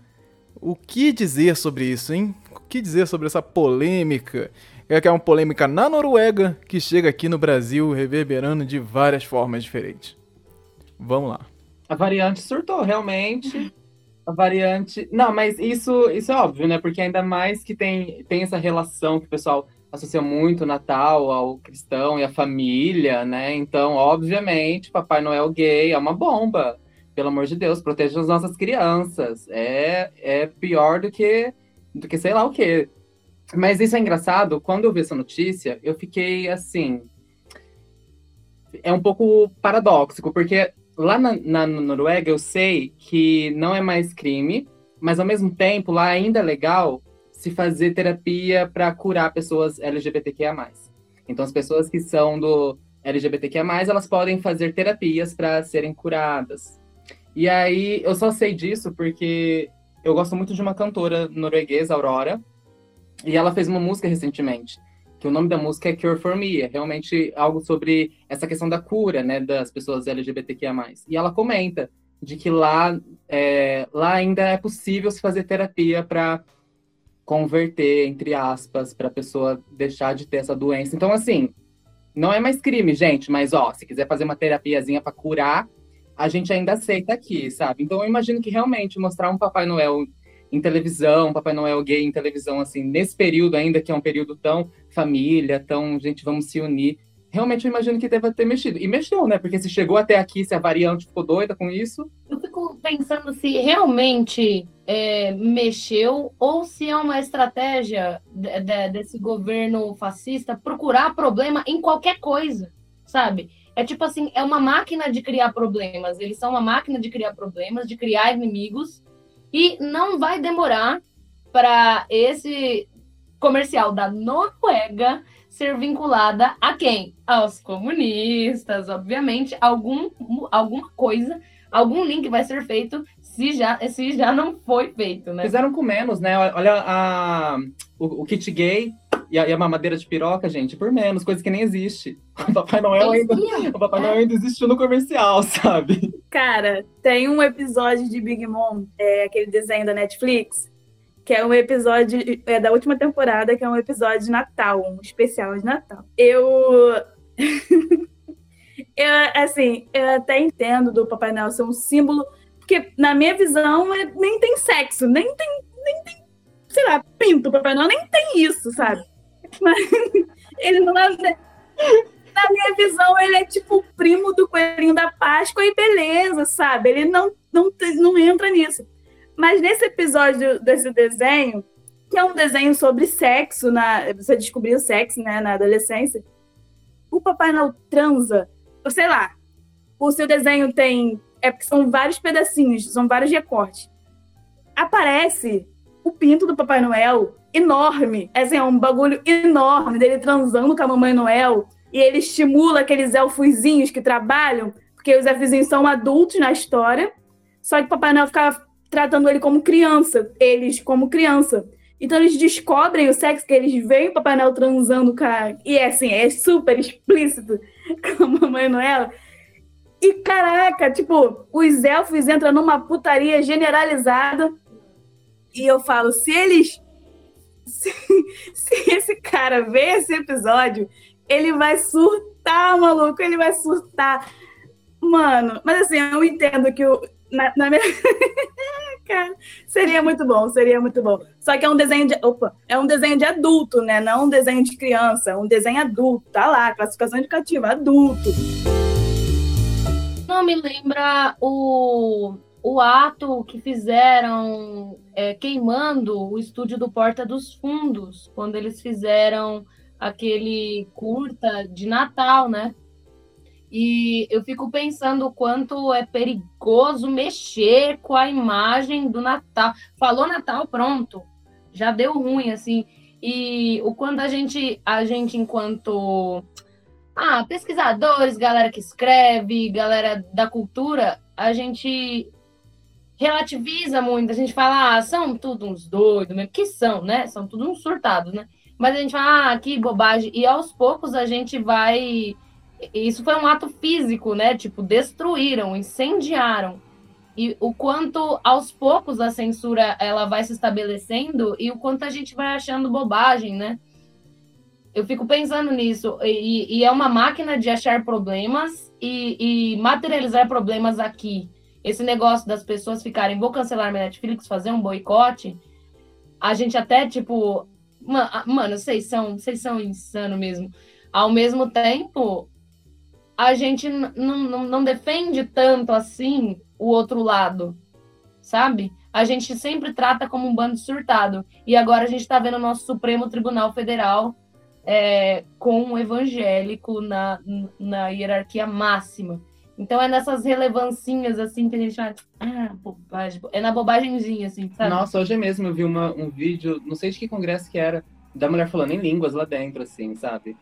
o que dizer sobre isso, hein? O que dizer sobre essa polêmica? é que é uma polêmica na Noruega que chega aqui no Brasil reverberando de várias formas diferentes. Vamos lá. A variante surtou, realmente. A variante. Não, mas isso, isso é óbvio, né? Porque ainda mais que tem, tem essa relação que o pessoal associa muito o Natal ao cristão e à família, né? Então, obviamente, Papai Noel gay é uma bomba. Pelo amor de Deus, proteja as nossas crianças. É, é pior do que, do que sei lá o quê. Mas isso é engraçado. Quando eu vi essa notícia, eu fiquei assim. É um pouco paradoxo, porque lá na, na Noruega eu sei que não é mais crime, mas ao mesmo tempo lá ainda é legal se fazer terapia para curar pessoas LGBTQIA+. Então as pessoas que são do LGBTQIA+, elas podem fazer terapias para serem curadas. E aí eu só sei disso porque eu gosto muito de uma cantora norueguesa, Aurora, e ela fez uma música recentemente, que o nome da música é Cure for Me, é realmente algo sobre essa questão da cura, né, das pessoas LGBTQIA+. E ela comenta de que lá, é, lá ainda é possível se fazer terapia para converter, entre aspas, para a pessoa deixar de ter essa doença. Então, assim, não é mais crime, gente, mas, ó, se quiser fazer uma terapiazinha para curar, a gente ainda aceita aqui, sabe? Então, eu imagino que realmente mostrar um Papai Noel em televisão, Papai Noel gay em televisão, assim, nesse período ainda, que é um período tão família, tão, gente, vamos se unir, realmente eu imagino que deva ter mexido. E mexeu, né? Porque se chegou até aqui, se a variante ficou doida com isso. Eu fico pensando se realmente é, mexeu ou se é uma estratégia de, de, desse governo fascista procurar problema em qualquer coisa, sabe? É tipo assim, é uma máquina de criar problemas. Eles são uma máquina de criar problemas, de criar inimigos. E não vai demorar para esse comercial da Noruega ser vinculada a quem? Aos comunistas, obviamente, algum, alguma coisa, algum link vai ser feito se já, se já não foi feito, né? Fizeram com menos, né? Olha a, o, o kit gay e a, e a, mamadeira de piroca, gente, por menos, coisa que nem existe. O Papai Noel ainda, o Papai Noel ainda existiu no comercial, sabe? Cara, tem um episódio de Big Mom, é, aquele desenho da Netflix, que é um episódio é, da última temporada, que é um episódio de Natal, um especial de Natal. Eu. eu, assim, eu até entendo do Papai Noel ser um símbolo, porque na minha visão é, nem tem sexo, nem tem, nem tem, sei lá, pinto, Papai Noel nem tem isso, sabe? Mas ele não é. Na minha visão, ele é tipo o primo do coelhinho da Páscoa e beleza, sabe? Ele não, não, não entra nisso. Mas nesse episódio desse desenho, que é um desenho sobre sexo, na, você descobriu sexo né, na adolescência, o Papai Noel transa, ou sei lá, o seu desenho tem. É porque são vários pedacinhos, são vários recortes. Aparece o pinto do Papai Noel enorme. Assim, é um bagulho enorme dele transando com a Mamãe Noel. E ele estimula aqueles elfuzinhos que trabalham, porque os elfuzinhos são adultos na história. Só que o Papai Noel ficava tratando ele como criança, eles como criança. Então eles descobrem o sexo que eles veem o Papai Noel transando com a... E é assim, é super explícito com a Mamãe Noel. E caraca, tipo, os elfos entram numa putaria generalizada. E eu falo, se eles. Se, se esse cara ver esse episódio, ele vai surtar, maluco, ele vai surtar. Mano, mas assim, eu entendo que o, na, na minha... Cara, seria muito bom, seria muito bom. Só que é um desenho de. Opa, é um desenho de adulto, né? Não um desenho de criança, um desenho adulto. Tá lá, classificação indicativa, adulto. Não me lembra o, o ato que fizeram é, queimando o estúdio do Porta dos Fundos, quando eles fizeram aquele curta de Natal, né? E eu fico pensando o quanto é perigoso mexer com a imagem do Natal. Falou Natal, pronto. Já deu ruim, assim. E o quanto a gente, a gente enquanto ah, pesquisadores, galera que escreve, galera da cultura, a gente relativiza muito. A gente fala, ah, são tudo uns doidos, mesmo que são, né? São tudo uns surtados, né? Mas a gente fala, ah, que bobagem. E aos poucos a gente vai isso foi um ato físico, né? Tipo, destruíram, incendiaram. E o quanto aos poucos a censura ela vai se estabelecendo e o quanto a gente vai achando bobagem, né? Eu fico pensando nisso. E, e é uma máquina de achar problemas e, e materializar problemas aqui. esse negócio das pessoas ficarem, vou cancelar minha Netflix, fazer um boicote, a gente até, tipo, mano, vocês são, vocês são insano mesmo. Ao mesmo tempo, a gente não, não defende tanto assim o outro lado, sabe? A gente sempre trata como um bando surtado. E agora a gente está vendo o nosso Supremo Tribunal Federal é, com um evangélico na, na hierarquia máxima. Então é nessas relevancinhas assim que a gente vai. Ah, bobagem. É na bobagemzinha, assim, sabe? Nossa, hoje mesmo eu vi uma, um vídeo, não sei de que congresso que era, da mulher falando em línguas lá dentro, assim, sabe?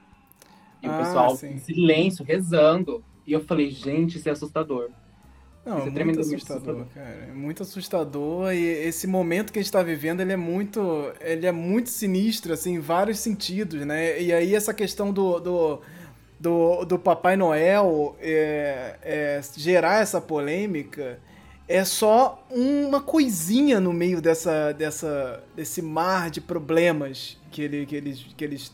E ah, o pessoal em silêncio, rezando. E eu falei, gente, isso é assustador. Não, isso é muito assustador, assustador, cara. É muito assustador e esse momento que a gente está vivendo, ele é muito, ele é muito sinistro, assim, em vários sentidos, né? E aí essa questão do, do do, do Papai Noel é, é, gerar essa polêmica é só uma coisinha no meio dessa, dessa, desse mar de problemas que, ele, que, eles, que eles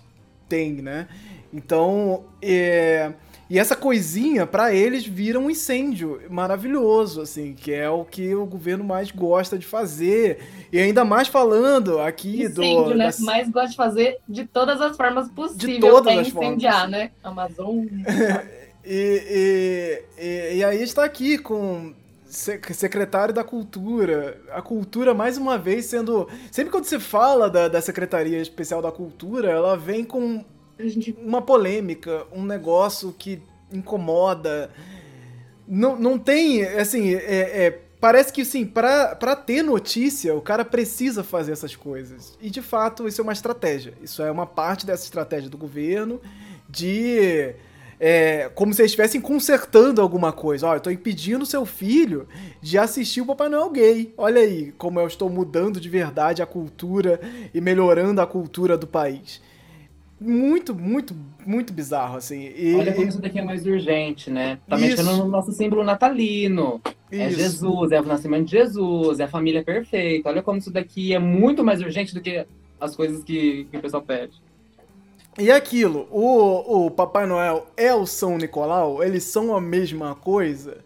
têm, né? Então, é, e essa coisinha, para eles, vira um incêndio maravilhoso, assim, que é o que o governo mais gosta de fazer. E ainda mais falando aqui incêndio, do. né? Das... Mais gosta de fazer de todas as formas possíveis. De todas é as incendiar, formas. né? Amazon. e, e, e, e aí está aqui com secretário da Cultura. A cultura, mais uma vez, sendo. Sempre quando você fala da, da Secretaria Especial da Cultura, ela vem com uma polêmica, um negócio que incomoda. Não, não tem, assim, é, é, parece que, sim, para ter notícia, o cara precisa fazer essas coisas. E, de fato, isso é uma estratégia. Isso é uma parte dessa estratégia do governo de... É, como se eles estivessem consertando alguma coisa. Olha, eu estou impedindo seu filho de assistir o Papai Noel gay. Olha aí como eu estou mudando de verdade a cultura e melhorando a cultura do país muito, muito, muito bizarro, assim. E, Olha como isso daqui é mais urgente, né? Tá isso. mexendo no nosso símbolo natalino. É isso. É Jesus, é o nascimento de Jesus, é a família perfeita. Olha como isso daqui é muito mais urgente do que as coisas que, que o pessoal pede. E aquilo, o, o Papai Noel é o São Nicolau? Eles são a mesma coisa?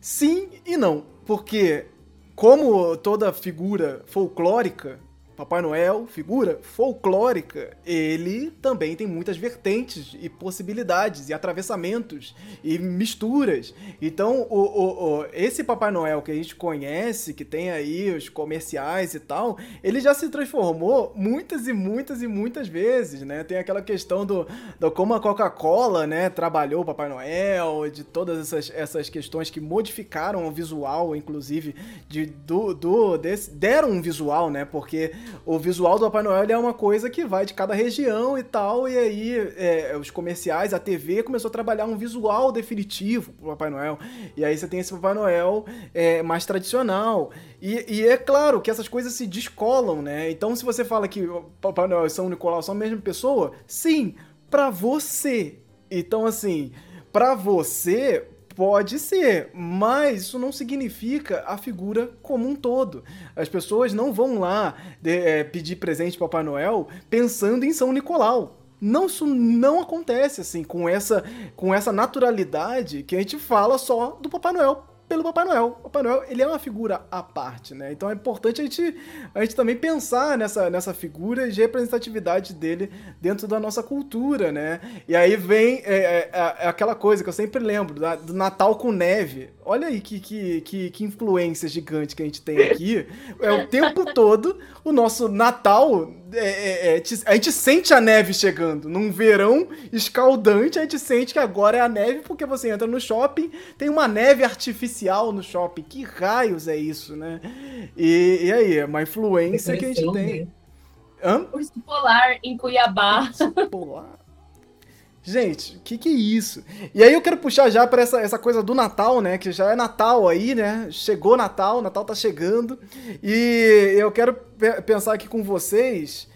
Sim e não. Porque, como toda figura folclórica, Papai Noel, figura folclórica, ele também tem muitas vertentes e possibilidades e atravessamentos e misturas. Então, o, o, o, esse Papai Noel que a gente conhece, que tem aí os comerciais e tal, ele já se transformou muitas e muitas e muitas vezes, né? Tem aquela questão do, do como a Coca-Cola, né, trabalhou o Papai Noel, de todas essas, essas questões que modificaram o visual, inclusive, de, do, do desse, deram um visual, né? Porque o visual do Papai Noel é uma coisa que vai de cada região e tal, e aí é, os comerciais, a TV começou a trabalhar um visual definitivo pro Papai Noel. E aí você tem esse Papai Noel é, mais tradicional. E, e, é claro que essas coisas se descolam, né? Então se você fala que Papai Noel e São Nicolau são a mesma pessoa, sim, para você. Então assim, para você, Pode ser, mas isso não significa a figura como um todo. As pessoas não vão lá de, é, pedir presente para Papai Noel pensando em São Nicolau. Não, isso não acontece assim, com essa, com essa naturalidade que a gente fala só do Papai Noel pelo Papai Noel. O Papai Noel, ele é uma figura à parte, né? Então é importante a gente, a gente também pensar nessa, nessa figura de representatividade dele dentro da nossa cultura, né? E aí vem é, é, é, é aquela coisa que eu sempre lembro, da, do Natal com neve. Olha aí que, que, que, que, influência gigante que a gente tem aqui. É o tempo todo o nosso Natal. É, é, é, a gente sente a neve chegando. Num verão escaldante, a gente sente que agora é a neve, porque você entra no shopping, tem uma neve artificial no shopping. Que raios é isso, né? E, e aí, é uma influência que a gente tem. Hã? Urso polar em Cuiabá. Urso polar. Gente, o que, que é isso? E aí eu quero puxar já para essa, essa coisa do Natal, né? Que já é Natal aí, né? Chegou Natal, Natal tá chegando. E eu quero pensar aqui com vocês.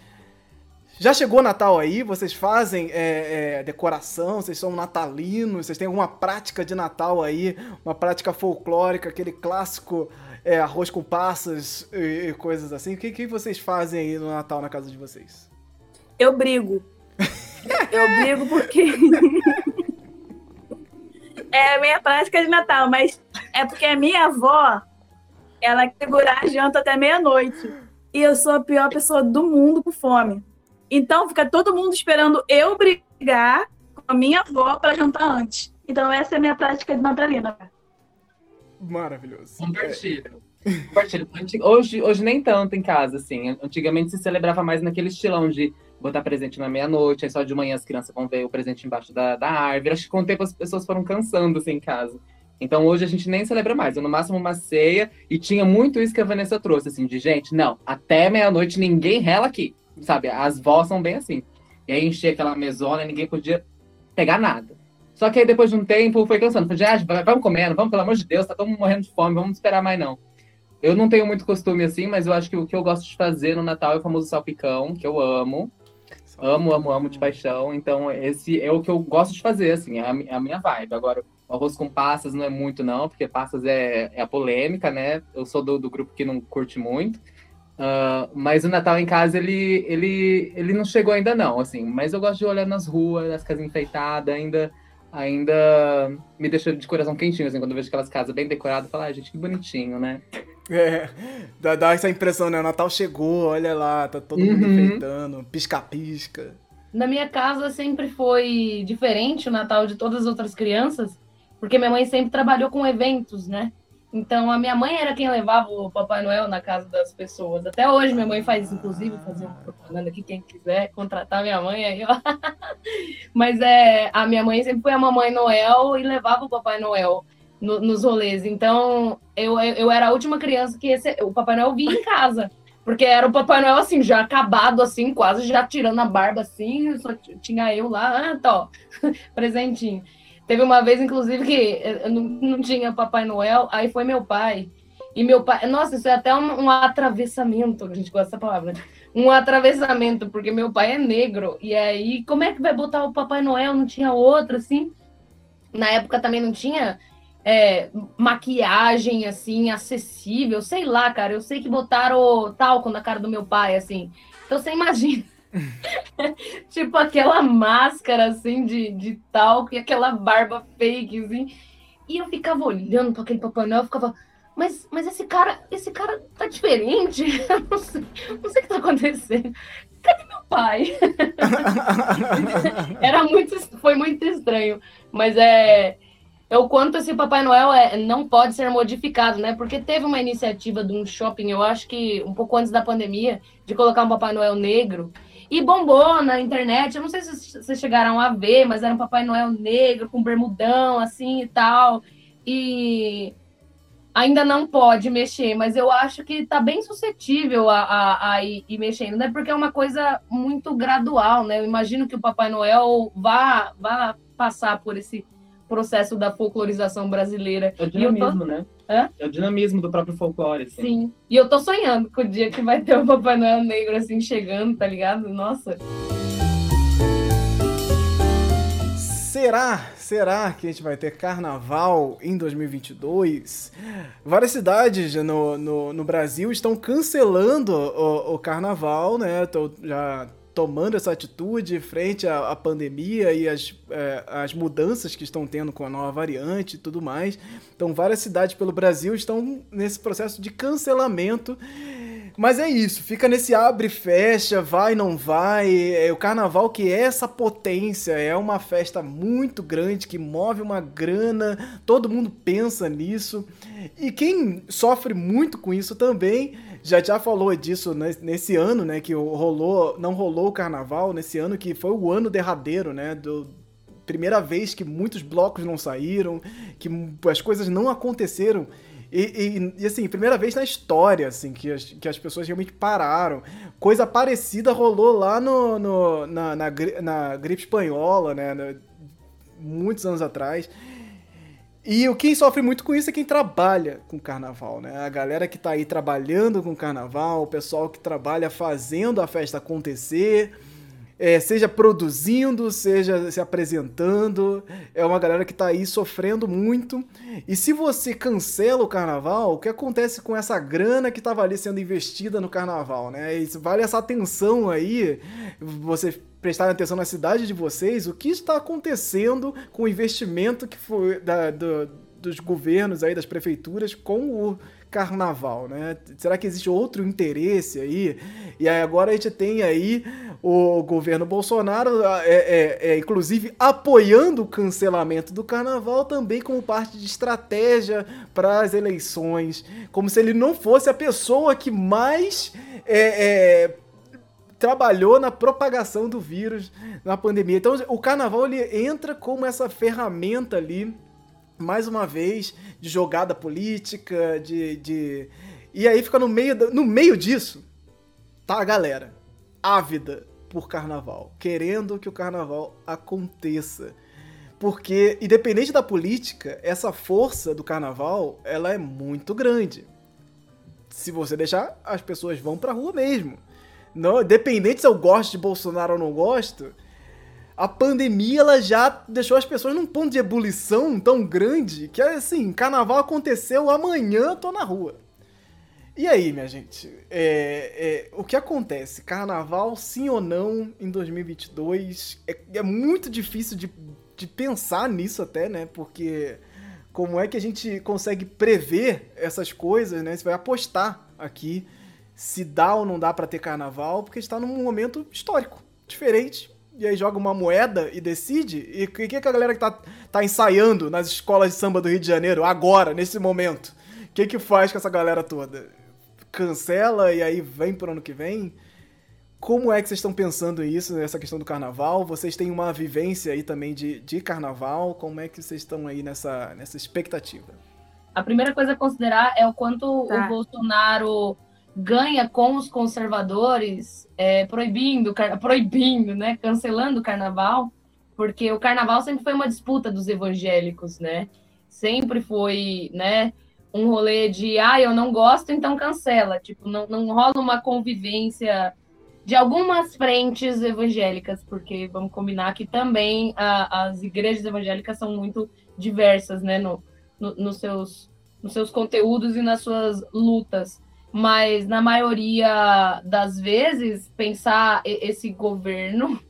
Já chegou Natal aí? Vocês fazem é, é, decoração? Vocês são natalinos? Vocês têm alguma prática de Natal aí? Uma prática folclórica, aquele clássico é, arroz com passas e, e coisas assim? O que, que vocês fazem aí no Natal na casa de vocês? Eu brigo. Eu brigo porque. é a minha prática de Natal, mas É porque a minha avó, ela quer segurar a janta até meia-noite. E eu sou a pior pessoa do mundo com fome. Então fica todo mundo esperando eu brigar com a minha avó para jantar antes. Então essa é a minha prática de natalina. Maravilhoso. Compartilho. Compartilho. Hoje, hoje nem tanto em casa, assim. Antigamente se celebrava mais naquele estilão de botar presente na meia-noite, aí só de manhã as crianças vão ver o presente embaixo da, da árvore. Acho que com o tempo as pessoas foram cansando assim em casa. Então hoje a gente nem celebra mais, eu no máximo uma ceia, e tinha muito isso que a Vanessa trouxe, assim, de gente, não, até meia-noite ninguém rela aqui, sabe? As vós são bem assim. E aí enchia aquela mesona e ninguém podia pegar nada. Só que aí depois de um tempo foi cansando. Falei, ah, vamos comendo, vamos, pelo amor de Deus, tá todo mundo morrendo de fome, vamos esperar mais não. Eu não tenho muito costume assim, mas eu acho que o que eu gosto de fazer no Natal é o famoso salpicão, que eu amo. Amo, amo, amo de paixão. Então, esse é o que eu gosto de fazer, assim, é a, é minha vibe. Agora, arroz com passas não é muito, não, porque passas é, é a polêmica, né? Eu sou do, do grupo que não curte muito. Uh, mas o Natal em casa, ele, ele, ele não chegou ainda, não, assim. Mas eu gosto de olhar nas ruas, as casas enfeitadas, ainda ainda me deixa de coração quentinho, assim, quando eu vejo aquelas casas bem decoradas, eu falo, ah, gente, que bonitinho, né? É, dá, dá, essa impressão, né? O Natal chegou, olha lá, tá todo mundo uhum. enfeitando, pisca-pisca. Na minha casa sempre foi diferente o Natal de todas as outras crianças, porque minha mãe sempre trabalhou com eventos, né? Então a minha mãe era quem levava o Papai Noel na casa das pessoas. Até hoje minha mãe faz, inclusive, fazer uma propaganda aqui, quem quiser contratar minha mãe aí, ó. Mas é, a minha mãe sempre foi a Mamãe Noel e levava o Papai Noel no, nos rolês. Então eu, eu era a última criança que esse, o Papai Noel vinha em casa. Porque era o Papai Noel assim, já acabado, assim, quase já tirando a barba assim, só tinha eu lá, ah, tá, presentinho. Teve uma vez, inclusive, que não, não tinha Papai Noel, aí foi meu pai. E meu pai. Nossa, isso é até um, um atravessamento, a gente gosta dessa palavra. Um atravessamento, porque meu pai é negro. E aí, como é que vai botar o Papai Noel? Não tinha outro, assim. Na época também não tinha é, maquiagem, assim, acessível. Sei lá, cara. Eu sei que botaram talco na cara do meu pai, assim. Então você imagina. tipo aquela máscara assim de, de talco e aquela barba fake, assim. E eu ficava olhando para aquele Papai Noel, eu ficava, mas, mas esse cara, esse cara tá diferente. não, sei, não sei o que tá acontecendo. Cadê meu pai? Era muito, foi muito estranho. Mas é, é o quanto esse Papai Noel é, não pode ser modificado, né? Porque teve uma iniciativa de um shopping, eu acho que um pouco antes da pandemia, de colocar um Papai Noel negro. E bombou na internet. Eu não sei se vocês chegaram a ver, mas era um Papai Noel negro, com bermudão, assim e tal. E ainda não pode mexer, mas eu acho que está bem suscetível a, a, a ir, ir, mexendo, né? Porque é uma coisa muito gradual, né? Eu imagino que o Papai Noel vá, vá passar por esse processo da folclorização brasileira. É o dinamismo, tô... né? Hã? É o dinamismo do próprio folclore, assim. Sim. E eu tô sonhando com o dia que vai ter o Papai Noel negro, assim, chegando, tá ligado? Nossa. Será? Será que a gente vai ter carnaval em 2022? Várias cidades no, no, no Brasil estão cancelando o, o carnaval, né? Tô já tomando essa atitude frente à, à pandemia e às, é, mudanças que estão tendo com a nova variante e tudo mais. Então, várias cidades pelo Brasil estão nesse processo de cancelamento. Mas é isso, fica nesse abre e fecha, vai não vai. É o carnaval que é essa potência, é uma festa muito grande que move uma grana, todo mundo pensa nisso. E quem sofre muito com isso também já já falou disso nesse ano, né, que rolou, não rolou o carnaval, nesse ano que foi o ano derradeiro, né, do primeira vez que muitos blocos não saíram, que as coisas não aconteceram. E, e, e, assim, primeira vez na história, assim, que as, que as pessoas realmente pararam. Coisa parecida rolou lá no, no na, na, na, gripe espanhola, né? Muitos anos atrás. E o quem sofre muito com isso é quem trabalha com carnaval, né? A galera que tá aí trabalhando com carnaval, o pessoal que trabalha fazendo a festa acontecer, é, seja produzindo, seja se apresentando. É uma galera que tá aí sofrendo muito. E se você cancela o carnaval, o que acontece com essa grana que tava ali sendo investida no carnaval, né? Vale essa atenção aí, você prestarem atenção na cidade de vocês, o que está acontecendo com o investimento que foi da, do, dos governos aí, das prefeituras com o carnaval, né? Será que existe outro interesse aí? E aí agora a gente tem aí o governo Bolsonaro, é, é, é, inclusive apoiando o cancelamento do carnaval também como parte de estratégia para as eleições, como se ele não fosse a pessoa que mais é, é trabalhou na propagação do vírus na pandemia. Então o carnaval ele entra como essa ferramenta ali mais uma vez, de jogada política, de. de... E aí fica no meio, no meio disso, tá a galera ávida por carnaval, querendo que o carnaval aconteça. Porque, independente da política, essa força do carnaval, ela é muito grande. Se você deixar, as pessoas vão pra rua mesmo. Não, independente se eu gosto de Bolsonaro ou não gosto, a pandemia ela já deixou as pessoas num ponto de ebulição tão grande que assim, carnaval aconteceu, amanhã eu tô na rua. E aí, minha gente, é, é, o que acontece? Carnaval, sim ou não, em 2022? É, é muito difícil de, de pensar nisso até, né? Porque como é que a gente consegue prever essas coisas, né? Você vai apostar aqui se dá ou não dá para ter carnaval, porque está num momento histórico, diferente, e aí joga uma moeda e decide? E o que, que a galera que tá, tá ensaiando nas escolas de samba do Rio de Janeiro, agora, nesse momento? O que que faz com essa galera toda? Cancela e aí vem pro ano que vem? Como é que vocês estão pensando isso, nessa questão do carnaval? Vocês têm uma vivência aí também de, de carnaval? Como é que vocês estão aí nessa, nessa expectativa? A primeira coisa a considerar é o quanto tá. o Bolsonaro ganha com os conservadores, é, proibindo, proibindo, né, cancelando o carnaval, porque o carnaval sempre foi uma disputa dos evangélicos, né? Sempre foi, né, um rolê de, ah, eu não gosto, então cancela. Tipo, não, não rola uma convivência de algumas frentes evangélicas, porque vamos combinar que também a, as igrejas evangélicas são muito diversas, né, no, no, nos, seus, nos seus conteúdos e nas suas lutas mas na maioria das vezes pensar esse governo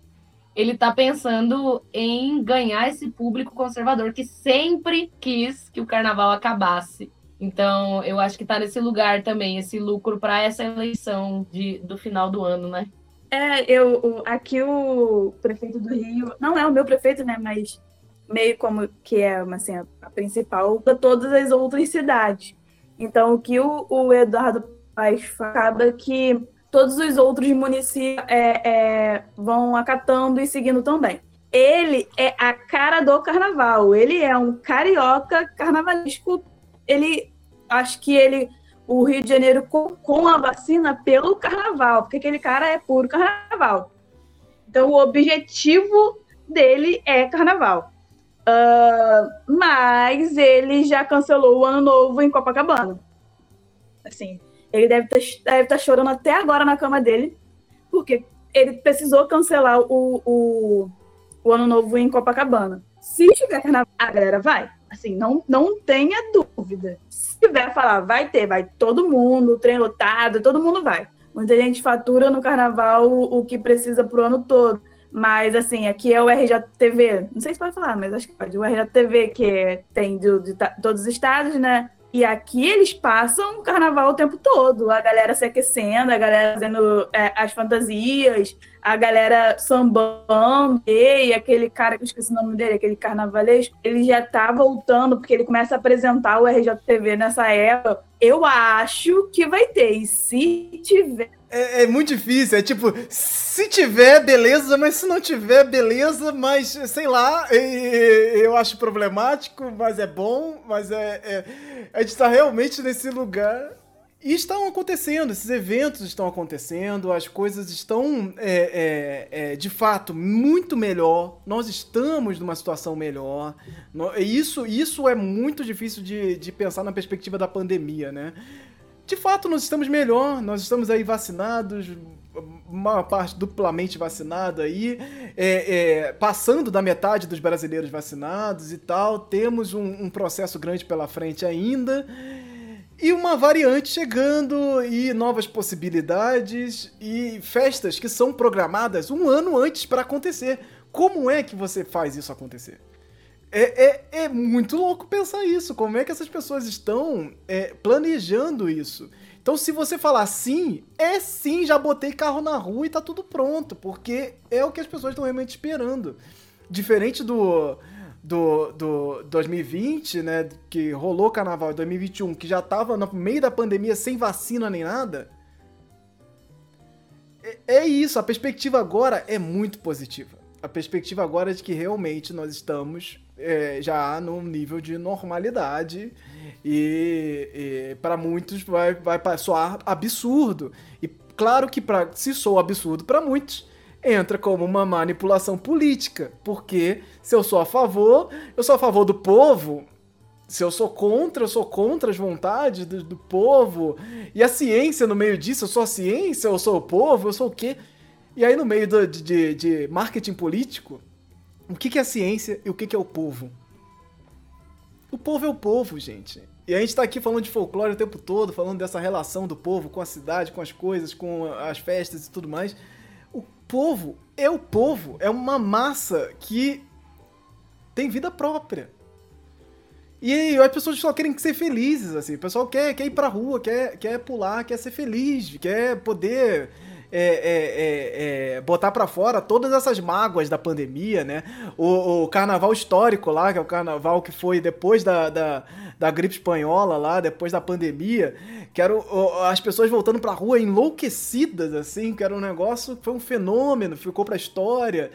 ele está pensando em ganhar esse público conservador que sempre quis que o carnaval acabasse. Então, eu acho que está nesse lugar também, esse lucro para essa eleição de, do final do ano, né? É, eu aqui o prefeito do Rio, não é o meu prefeito, né, mas meio como que é assim, a principal para todas as outras cidades. Então, o que o, o Eduardo faz acaba que todos os outros municípios é, é, vão acatando e seguindo também. Ele é a cara do carnaval. Ele é um carioca carnavalesco. Ele, acho que ele, o Rio de Janeiro com, com a vacina pelo carnaval, porque aquele cara é puro carnaval. Então, o objetivo dele é carnaval. Uh, mas ele já cancelou o ano novo em Copacabana. Assim, ele deve tá, estar tá chorando até agora na cama dele, porque ele precisou cancelar o, o, o ano novo em Copacabana. Se tiver carnaval, a galera vai. Assim, não, não tenha dúvida. Se tiver falar, vai ter, vai todo mundo, trem lotado, todo mundo vai. Muita gente fatura no carnaval o, o que precisa pro ano todo. Mas, assim, aqui é o RJTV. Não sei se pode falar, mas acho que pode. O RJTV, que tem de, de, de todos os estados, né? E aqui eles passam o carnaval o tempo todo. A galera se aquecendo, a galera fazendo é, as fantasias, a galera sambando. E aquele cara, que eu esqueci o nome dele, aquele carnavalesco, ele já tá voltando, porque ele começa a apresentar o RJTV nessa época. Eu acho que vai ter. E se tiver é, é, muito difícil, é tipo, se tiver, beleza, mas se não tiver, beleza, mas sei lá, eu acho problemático, mas é bom, mas é. é a gente tá realmente nesse lugar. E estão acontecendo, esses eventos estão acontecendo, as coisas estão, é, é, é, de fato, muito melhor. Nós estamos numa situação melhor. Isso, isso é muito difícil de, de pensar na perspectiva da pandemia, né? De fato nós estamos melhor, nós estamos aí vacinados, uma parte duplamente vacinada aí, é, é, passando da metade dos brasileiros vacinados e tal, temos um, um, processo grande pela frente ainda. E uma variante chegando, e novas possibilidades, e festas que são programadas um ano antes para acontecer. Como é que você faz isso acontecer? É, é, é, muito louco pensar isso. Como é que essas pessoas estão é, planejando isso? Então, se você falar sim, é sim, já botei carro na rua e tá tudo pronto, porque é o que as pessoas estão realmente esperando. Diferente do, do, do 2020, né, que rolou carnaval em 2021, que já tava no meio da pandemia sem vacina nem nada. É, é isso, a perspectiva agora é muito positiva. A perspectiva agora é de que realmente nós estamos é, já num nível de normalidade e, e para muitos vai, vai soar absurdo. E claro que pra, se soa absurdo para muitos, entra como uma manipulação política, porque se eu sou a favor, eu sou a favor do povo, se eu sou contra, eu sou contra as vontades do, do, povo. E a ciência no meio disso, eu sou a ciência, eu sou o povo, eu sou o quê? E aí no meio do, de, de, marketing político, o que, que é a ciência e o que, que é o povo? O povo é o povo, gente. E a gente tá aqui falando de folclore o tempo todo, falando dessa relação do povo com a cidade, com as coisas, com as festas e tudo mais. O povo é o povo, é uma massa que tem vida própria. E as pessoas só querem ser felizes, assim. O pessoal quer, quer ir pra rua, quer, quer pular, quer ser feliz, quer poder é, é, é, é, botar para fora todas essas mágoas da pandemia, né? O, o, carnaval histórico lá, que é o carnaval que foi depois da, da, da gripe espanhola lá, depois da pandemia, que era o, as pessoas voltando pra rua enlouquecidas, assim, que era um negócio, foi um fenômeno, ficou pra história.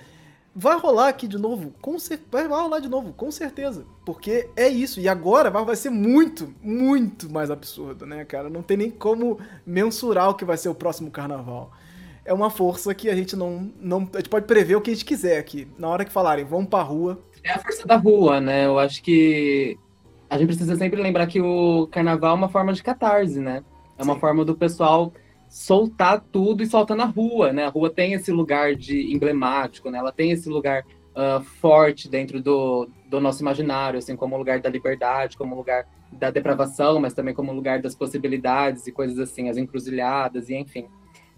Vai rolar aqui de novo, com cer vai rolar de novo, com certeza. Porque é isso. E agora vai, vai ser muito, muito mais absurdo, né, cara? Não tem nem como mensurar o que vai ser o próximo carnaval é uma força que a gente não, não. A gente pode prever o que a gente quiser aqui. Na hora que falarem, vamos pra rua. É a força da rua, né? Eu acho que a gente precisa sempre lembrar que o carnaval é uma forma de catarse, né? É uma Sim. forma do pessoal soltar tudo e soltar na rua, né? A rua tem esse lugar de emblemático, né? Ela tem esse lugar uh, forte dentro do, do nosso imaginário, assim, como lugar da liberdade, como lugar da depravação, mas também como lugar das possibilidades e coisas assim, as encruzilhadas e enfim.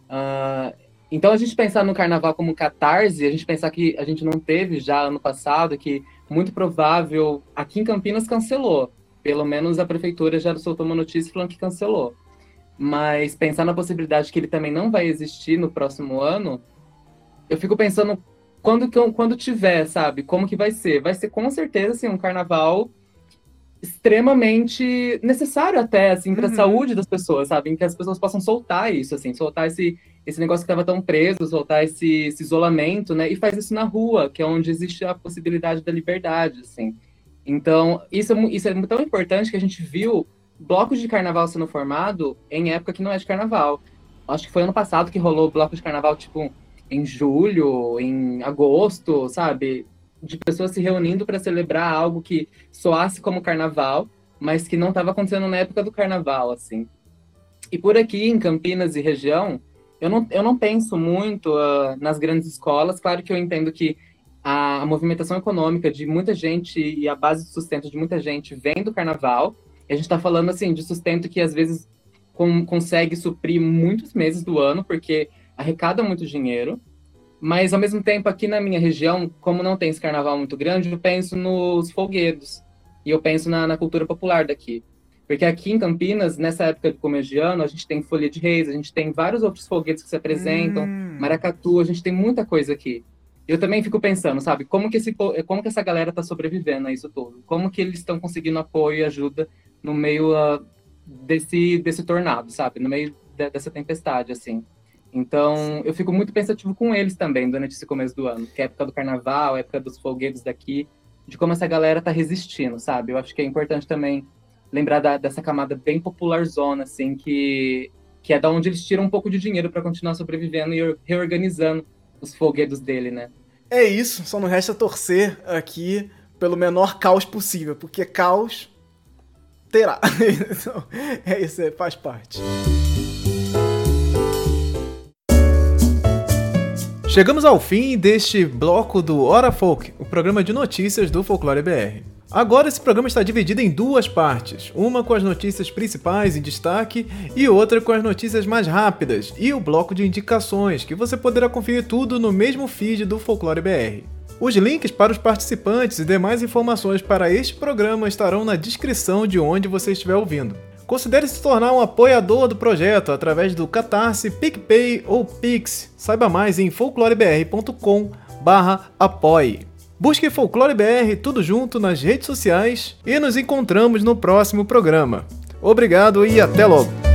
Uh, então, a gente pensar no carnaval como catarse, a gente pensar que a gente não teve já ano passado, que muito provável aqui em Campinas cancelou. Pelo menos a prefeitura já soltou uma notícia falando que cancelou. Mas pensar na possibilidade que ele também não vai existir no próximo ano, eu fico pensando quando, quando tiver, sabe? Como que vai ser? Vai ser com certeza assim, um carnaval extremamente necessário até, assim, para a uhum. saúde das pessoas, sabe? Em que as pessoas possam soltar isso, assim, soltar esse, esse negócio que estava tão preso, soltar esse, esse, isolamento, né? E faz isso na rua, que é onde existe a possibilidade da liberdade, assim. Então, isso, é isso é tão importante que a gente viu blocos de carnaval sendo formado em época que não é de carnaval. Acho que foi ano passado que rolou bloco de carnaval, tipo, em julho, em agosto, sabe? De pessoas se reunindo para celebrar algo que soasse como carnaval, mas que não estava acontecendo na época do carnaval, assim. E por aqui, em Campinas e região, eu não, eu não penso muito uh, nas grandes escolas. Claro que eu entendo que a, a, movimentação econômica de muita gente e a base de sustento de muita gente vem do carnaval. E a gente está falando, assim, de sustento que às vezes com, consegue suprir muitos meses do ano, porque arrecada muito dinheiro. Mas, ao mesmo tempo, aqui na minha região, como não tem esse carnaval muito grande, eu penso nos folguedos. E eu penso na, na cultura popular daqui. Porque aqui em Campinas, nessa época de começo de ano, a gente tem Folia de Reis, a gente tem vários outros folguedos que se apresentam, hum. Maracatu, a gente tem muita coisa aqui. Eu também fico pensando, sabe, como que, esse, como que essa galera está sobrevivendo a isso tudo? Como que eles estão conseguindo apoio e ajuda no meio uh, desse, desse tornado, sabe? No meio de, dessa tempestade, assim. Então, eu fico muito pensativo com eles também durante esse começo do ano, que é a época do carnaval, a época dos folguedos daqui, de como essa galera tá resistindo, sabe? Eu acho que é importante também lembrar da, dessa camada bem popular zona, assim, que, que é da onde eles tiram um pouco de dinheiro para continuar sobrevivendo e reorganizando os folguedos dele, né? É isso, só não resta torcer aqui pelo menor caos possível, porque caos terá. então, é isso, faz parte. Chegamos ao fim deste bloco do Hora Folk, o programa de notícias do Folclore BR. Agora esse programa está dividido em duas partes, uma com as notícias principais em destaque e outra com as notícias mais rápidas e o bloco de indicações, que você poderá conferir tudo no mesmo feed do Folclore BR. Os links para os participantes e demais informações para este programa estarão na descrição de onde você estiver ouvindo. Considere se tornar um apoiador do projeto através do Catarse, PicPay ou Pix. Saiba mais em folclorebr.com apoie. Busque Folclore BR tudo junto nas redes sociais e nos encontramos no próximo programa. Obrigado e até logo!